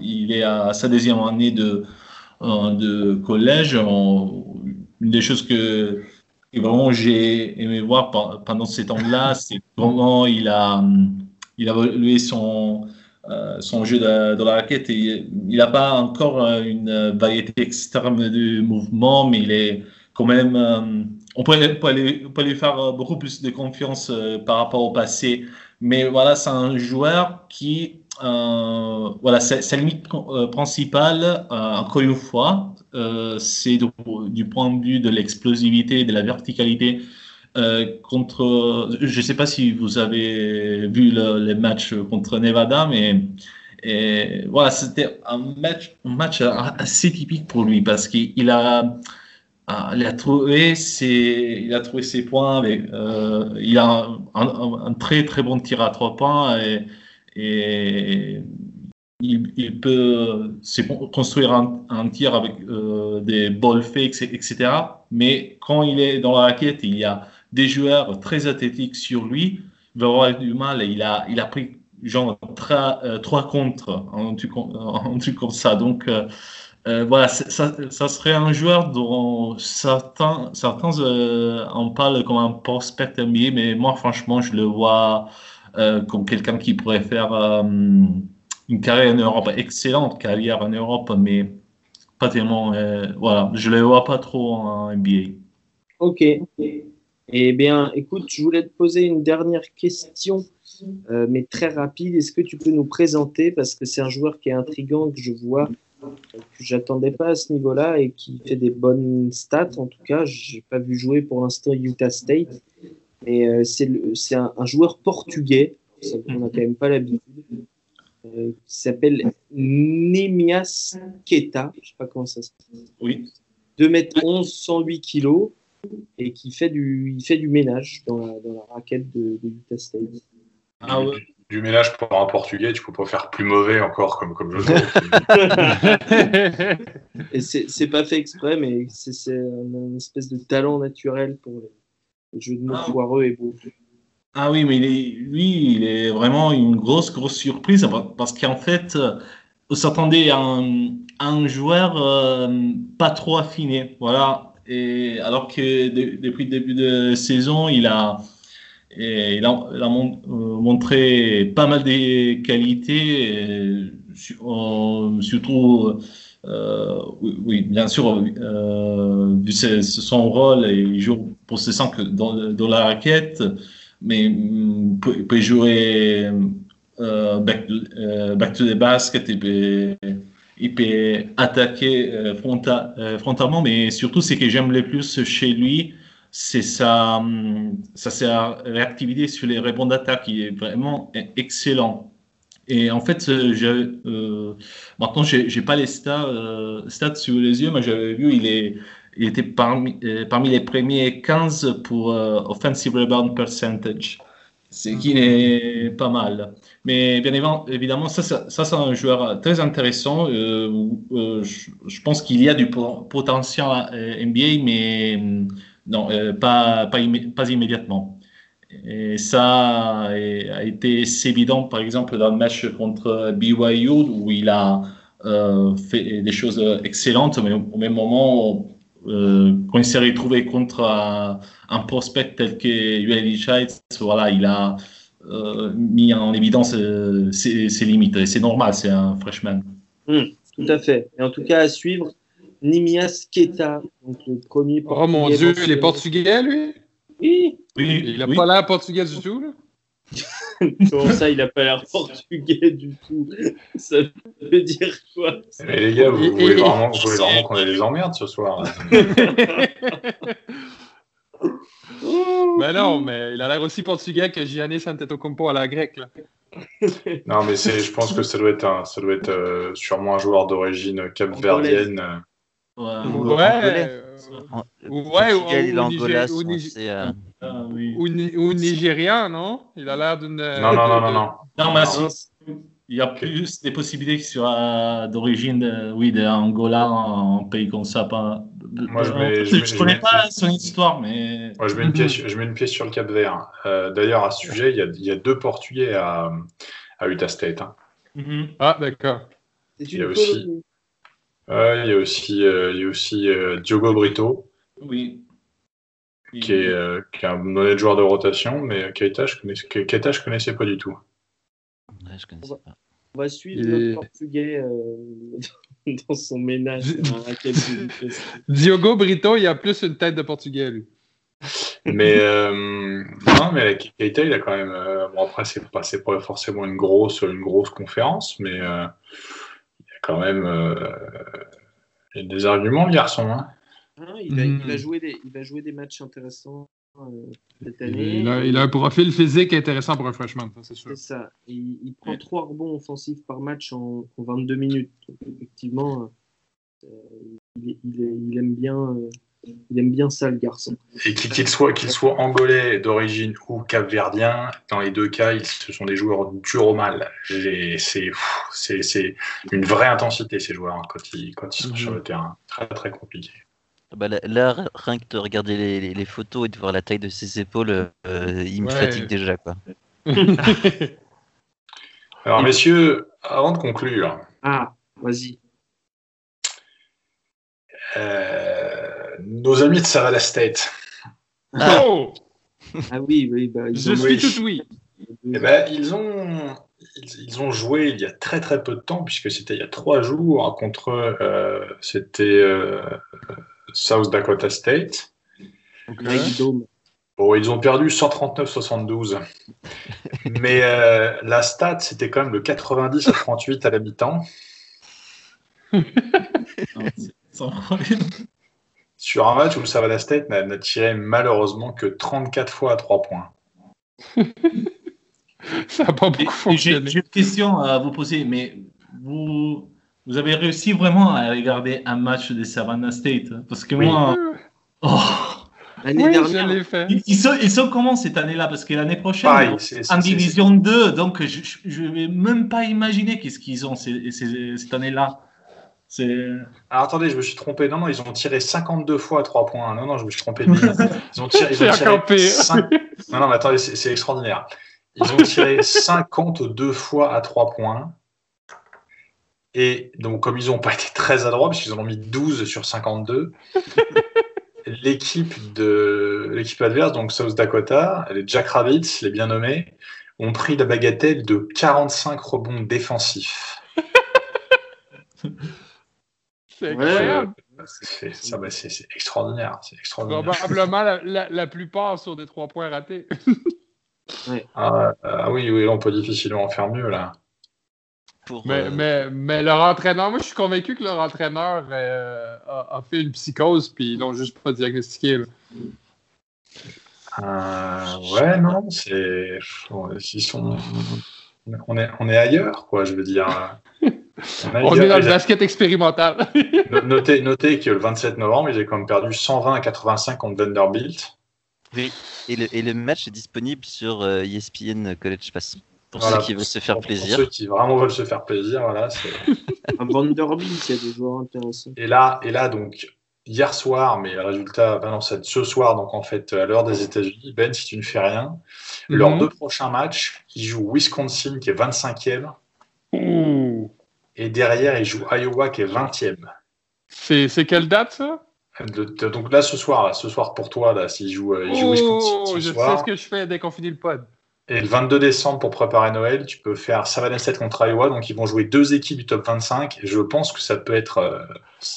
Il est, à sa deuxième année de, euh, collège. une des choses que, vraiment j'ai aimé voir pendant ces temps-là, c'est comment il a, il a évolué son, euh, son jeu de, la raquette. il n'a pas encore euh, une variété extrême de mouvements, mais il est quand même. Euh, on peut, lui, faire beaucoup plus de confiance par rapport au passé. Mais voilà, c'est un joueur qui. voilà, sa, limite principale, encore une fois, c'est du, point de vue de l'explosivité, de la verticalité euh, contre, je ne sais pas si vous avez vu les matchs contre Nevada, mais voilà, c'était un match, assez typique pour lui parce qu'il a, il a trouvé ses, il a trouvé ses points avec, euh, il a un, très très bon tir à trois points et, et il, peut construire un, tir avec euh, des ball fakes, etc. Mais quand il est dans la raquette, il y a des joueurs très athlétiques sur lui, il va avoir du mal. Il a, il a pris genre trois, euh, contre, un truc, comme ça. Donc, euh, Euh, voilà, ça, serait un joueur dont certains, certains euh, en parlent comme un prospect NBA, mais moi, franchement, je le vois euh, comme quelqu'un qui pourrait faire une carrière en Europe, excellente carrière en Europe, mais pas tellement. voilà, je le vois pas trop en NBA. Ok. Eh bien, écoute, je voulais te poser une dernière question, mais très rapide. Est-ce que tu peux nous présenter, parce que c'est un joueur qui est intrigant, que je vois que j'attendais pas à ce niveau-là et qui fait des bonnes stats. En tout cas, j'ai pas vu jouer pour l'instant Utah State. Mais euh, c'est un, un, joueur portugais, on n'a quand même pas l'habitude, euh, qui s'appelle Nemias Keta. Je sais pas comment ça se Oui. 2 m 11, 108 kg et qui fait du, il fait du ménage dans la, dans la raquette de, de Utah State. Ah ouais du ménage pour un Portugais, tu peux pas faire plus mauvais encore comme, comme jeu. Et c'est pas fait exprès, mais c'est une espèce de talent naturel pour les, jeux de mots ah. foireux et beaux. Ah oui, mais lui, il est vraiment une grosse, grosse surprise parce qu'en fait, on s'attendait à, un, joueur euh, pas trop affiné. Voilà. Et alors que depuis le début de saison, il a et il a, euh, montré pas mal de qualités, surtout, euh, oui, bien sûr, euh, vu son rôle, il joue pour sens que dans, dans, la raquette, mais il peut, jouer back, to the basket, il peut, il peut attaquer frontalement, mais surtout, ce que j'aime le plus chez lui, c'est sa, sa, réactivité sur les rebonds d'attaque qui est vraiment excellent. Et en fait, euh, maintenant, je n'ai pas les stats, euh, stats sur les yeux, mais j'avais vu, il, est, il était parmi, euh, parmi les premiers 15 pour Offensive Rebound Percentage, ce qui est pas mal. Mais bien évidemment, ça, c'est un joueur très intéressant. Je, je, pense qu'il y a du potentiel NBA, mais non, euh, pas, pas, pas, immédiatement. Et ça a été évident, par exemple, dans le match contre BYU, où il a euh, fait des choses excellentes, mais au même moment, euh, quand il s'est retrouvé contre un, prospect tel que ULI voilà, il a mis en évidence ses, limites. Et c'est normal, c'est un freshman. Hmm, tout à fait. Et en tout cas, à suivre, Nimias Keta, donc le premier Oh mon dieu, il est portugais, lui? Oui. oui il n'a pas l'air portugais du tout, là Comment ça, il n'a pas l'air portugais du tout? Ça veut dire quoi? Mais les gars, vous, voulez, vraiment, vous voulez vraiment qu'on ait des emmerdes ce soir Mais non, mais il a l'air aussi portugais que Giannis Antetokounmpo à la grecque. Là. non, mais je pense que ça doit être, un, ça doit être euh, sûrement un joueur d'origine capverdienne. Ouais, ouais, ouais, ou, nigérien, non? Il a l'air d'une. Non, non, non, non, non. Non, mais il y a plus des possibilités qu'il soit d'origine, oui, d'Angola, un pays comme ça. Pas... Moi, je ne je, connais pas son histoire, mais. Moi, je mets une pièce, je mets une pièce sur le Cap Vert. Euh, D'ailleurs, à ce sujet, il y a, il y a deux Portugais à, à Utah State. Hein. Mm -hmm. Ah, d'accord. Il y a aussi. Euh, il y a aussi, euh, il y a aussi euh, Diogo Brito. Oui. Qui est, euh, qui est, un honnête joueur de rotation, mais Keita, je connaissais, Keita, je connaissais pas du tout. Ouais, je connaissais pas. On va suivre le portugais dans son ménage. Diogo Brito, il a plus une tête de portugais, lui. mais euh, non, mais Keita, il a quand même. Euh, bon, après, c'est pas, pas forcément une grosse, une grosse conférence, mais euh, quand même euh, il y a des arguments, le garçon. Hein. Ah, il, va, il, va, mm. jouer des, il va jouer des matchs intéressants euh, cette année. Il a, il a, un profil physique intéressant pour un freshman, c'est sûr. C'est ça. Il, il prend trois rebonds offensifs par match en, en 22 minutes. Donc, effectivement, euh, il, il, aime bien. Euh, il aime bien ça, le garçon. Et qu'il soit, qu'il soit angolais d'origine ou capverdien, dans les deux cas, ils, ce sont des joueurs durs au mal. C'est une vraie intensité, ces joueurs, hein, quand, ils, quand ils sont sur le terrain. Très, très compliqué. Ah bah là, rien que de regarder les, les, photos et de voir la taille de ses épaules, euh, il me ouais. fatigue déjà. Quoi. Alors, messieurs, avant de conclure. Ah, vas-y. Euh, nos amis de Savannah State. Oh! Ah oui, oui, bah, ils Je ont suis tout oui. Eh ben, ils, ont, ils, ils ont joué il y a très très peu de temps, puisque c'était il y a trois jours contre euh, c'était euh, South Dakota State. Greg Dome. Bon, ils ont perdu 139-72. Mais euh, la stat, c'était quand même le 90 à 38 à incroyable. Sur un match où le Savannah State n'a n'a tiré malheureusement que 34 fois à 3 points. Ça n'a pas beaucoup fonctionné. j'ai une question à vous poser, mais vous, vous avez réussi vraiment à regarder un match de Savannah State hein? Parce que Oui. moi, oh, L'année Oui, je dernière, l'ai fait. ils, ils sont, ils sont comment cette année-là? Parce que l'année prochaine, Pareil, c'est- c'est- en c'est- Division 2, donc je ne vais même pas imaginer qu'est-ce qu'ils ont ces- ces- cette année-là. C'est Alors attendez, je me suis trompé. Non, non, ils ont tiré 52 fois à 3 points. Non, non, je me suis trompé. Ils ont tiré, ils ont tiré Non, non, mais attendez, c'est c'est extraordinaire. Ils ont tiré 52 fois à 3 points. Et donc, comme ils n'ont pas été très adroits, puisqu'ils en ont mis 12 sur 52, l'équipe de l'équipe adverse, donc South Dakota, les Jack Rabbits, les bien nommés, ont pris la bagatelle de 45 rebonds défensifs. C'est Ouais, incroyable. C'est ça, bah, c'est- c'est extraordinaire. C'est extraordinaire. Probablement la, la- la plupart sur des trois points ratés. Ah, ah oui, oui, on peut difficilement en faire mieux là. Pour, Mais, euh, mais, mais leur entraîneur, moi je suis convaincu que leur entraîneur euh, a, a fait une psychose puis ils l'ont juste pas diagnostiqué. là. Euh, ouais, non, c'est. Ils sont. On est, on est ailleurs, quoi, je veux dire. On est, On est dans le basket expérimental. No- Notez, notez que le 27 novembre, ils ont quand même perdu 120 à 85 contre Vanderbilt. et, le, et le match est disponible sur ESPN College Pass. Pour Voilà, ceux qui veulent se faire pour- plaisir. Pour ceux qui vraiment veulent se faire plaisir, voilà. c'est- à Vanderbilt, il y a des joueurs intéressants. Et là, et là, donc, hier soir, mais le résultat, ben non, ce soir, donc en fait, à l'heure des États-Unis, Ben, si tu ne fais rien, leurs Mhm. deux prochains matchs, ils jouent Wisconsin, qui est 25e, Ouh. et derrière, ils jouent Iowa, qui est 20e. C'est c'est quelle date ça? De- de- donc là, ce soir, là, ce soir pour toi, là, s'ils jouent, euh, ils jouent Wisconsin Oh, ce je sais ce que je fais dès qu'on finit le pod. Et le 22 décembre pour préparer Noël, tu peux faire Savannah State contre Iowa, donc ils vont jouer deux équipes du top 25, et je pense que ça peut être. euh,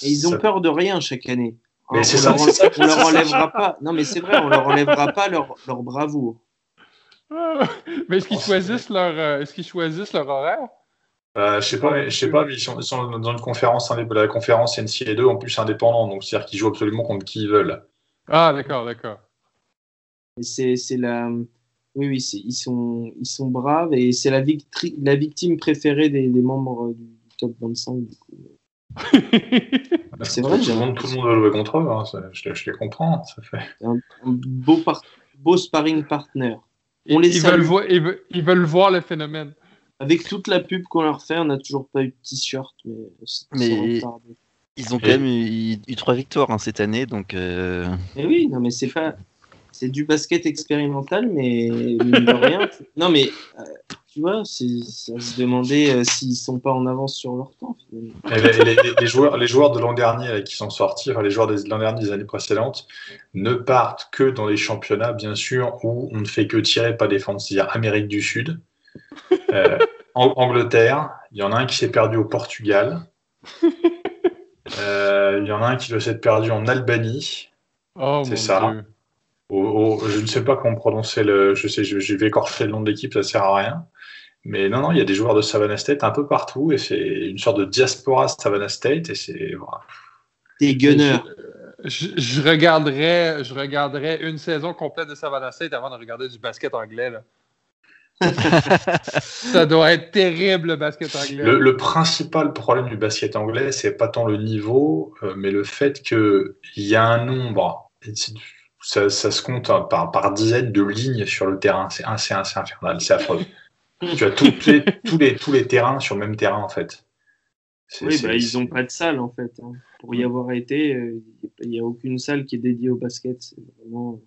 Et ils ont ça- peur de rien chaque année. Mais on c'est leur ça, c'est ça, on leur enlèvera pas. Non, mais c'est vrai, on leur enlèvera pas leur, leur bravoure. Ah. Mais est-ce qu'ils Oh, choisissent leur euh, est-ce qu'ils choisissent leur horaire? Euh, je sais pas, je sais pas, mais ils sont, ils sont dans une conférence, la conférence NCA2 en plus indépendant, donc c'est-à-dire qu'ils jouent absolument contre qui ils veulent. Ah d'accord, d'accord. C'est la. Oui, oui, ils sont, ils sont braves et c'est la, victri- la victime préférée des, des membres du top 25. Du coup. C'est vrai, tout j'ai le monde, tout le monde veut jouer contre eux, hein, ça- je, les- je les comprends. Ça fait... Un, un beau, par- beau sparring partner. On Ils, les ils veulent voir, ils, veulent, ils veulent voir le phénomène. Avec toute la pub qu'on leur fait, on n'a toujours pas eu de t-shirt. Mais, retardé. Ils ont quand même eu, eu trois victoires hein, cette année, donc euh, Mais oui, non, mais c'est pas. C'est du basket expérimental, mais rien. Non, mais euh, tu vois, c'est se demander euh, s'ils sont pas en avance sur leur temps. Finalement. Et les, les- les- les joueurs, les joueurs de l'an dernier là, qui sont sortis, enfin, les joueurs de l'an dernier des années précédentes, ne partent que dans les championnats, bien sûr, où on ne fait que tirer, pas défendre, c'est-à-dire Amérique du Sud, euh, Ang- Angleterre, il y en a un qui s'est perdu au Portugal, Euh, il y en a un qui doit s'être perdu en Albanie, Oh C'est ça. Dieu. Au- au- je ne sais pas comment prononcer le, je sais, je, je vais écorcher le nom de l'équipe, ça sert à rien. Mais non, non, il y a des joueurs de Savannah State un peu partout et c'est une sorte de diaspora Savannah State et c'est voilà. Des gunners. Je, je regarderais, je regarderais une saison complète de Savannah State avant de regarder du basket anglais. Là. Ça doit être terrible le basket anglais. Le, le principal problème du basket anglais, c'est pas tant le niveau, euh, mais le fait qu'il y a un nombre, et ça, ça se compte hein, par, par dizaines de lignes sur le terrain. C'est un- c'est un- c'est infernal, c'est affreux. tu as tous les, tous, les, tous les terrains sur le même terrain, en fait. Oui, bah, ils n'ont pas de salle en fait. hein. Pour y avoir été, euh, il n'y a aucune salle qui est dédiée au basket. C'est vraiment.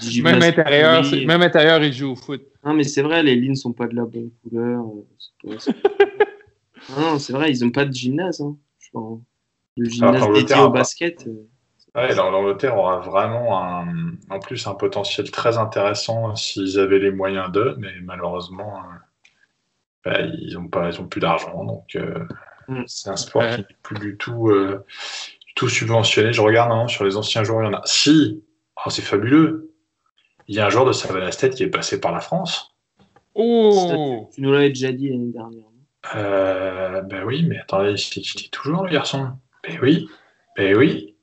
du même intérieur, même intérieur, ils jouent au foot. Non, mais c'est vrai, les lignes sont pas de la bonne couleur. euh, pas- non, c'est vrai, ils n'ont pas de gymnase. Hein. Je pense. Le gymnase Alors, dédié au basket. euh, Ouais, l'Ang- l'Angleterre aura vraiment un, en plus un potentiel très intéressant s'ils avaient les moyens d'eux, mais malheureusement, euh, bah, ils n'ont pas, ils ont plus d'argent, donc euh, Mm. c'est un sport Ouais. qui n'est plus du tout, euh, du tout subventionné. Je regarde hein, sur les anciens joueurs, il y en a. Si, oh, c'est fabuleux. Il y a un joueur de Savannah State qui est passé par la France. Oh! Tu nous l'avais déjà dit l'année dernière. Euh, ben oui, mais attendez, il dit toujours le garçon. Ben oui, ben oui.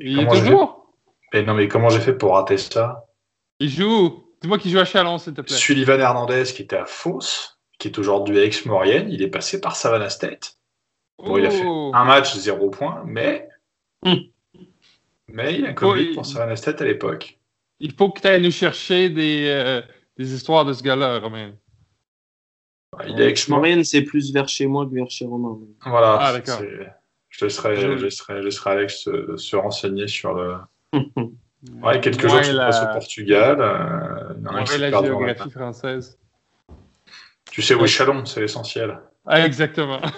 Il est toujours? Ben non, mais comment j'ai fait pour rater ça Il joue. Dis-moi qu'il joue à Chalon, s'il te plaît. Sullivan Hernandez, qui était à Fos, qui est aujourd'hui à Aix-Maurienne, il est passé par Savannah State. Bon, il a fait Oh. un match, zéro point, mais. Hmm. Mais il a commis Oh, il- pour Savannah State à l'époque. Il faut que tu ailles nous chercher des, euh, des histoires de ce gars-là, Romain. Il est à Aix-Maurienne. Maurienne, c'est plus vers chez moi que vers chez Romain. Voilà. Ah, d'accord. Je laisserai, Je- je laisserai, je laisserai Alex se, se renseigner sur le. Ouais, quelques jours qui la- passe au Portugal. euh, se la perdent dans la géographie française. Tu sais où est Chalon, c'est l'essentiel. Ah, exactement.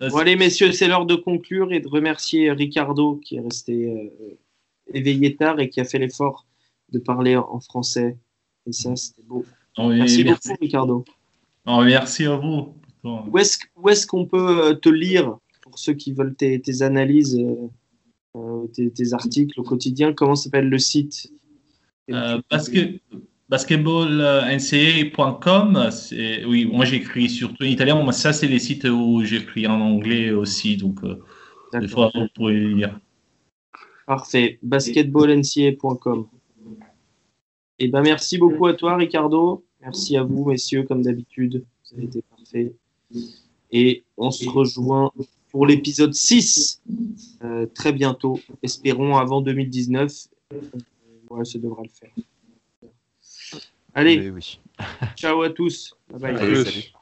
Bon, allez, messieurs, c'est l'heure de conclure et de remercier Ricardo qui est resté euh, éveillé tard et qui a fait l'effort de parler en français. Et ça, c'était beau. Oui, Merci, merci. beaucoup, Ricardo. Oh, merci à vous. Où est-ce qu'on peut euh, te lire pour ceux qui veulent tes, tes analyses, euh, euh, tes, tes articles au quotidien? Comment s'appelle le site? Euh, basket, basketballnca.com, oui, moi j'écris surtout en italien, mais ça c'est les sites où j'écris en anglais aussi, donc euh, des fois vous pouvez lire. Parfait. Basketballnca.com. Et ben merci beaucoup à toi, Ricardo. Merci à vous, messieurs, comme d'habitude. Vous avez été parfait. Et on se rejoint pour l'épisode 6 euh, très bientôt. Espérons avant 2019. Euh, ouais, ça devra le faire. Allez, Oui, oui. ciao à tous. Bye bye. Allez, Plus. salut.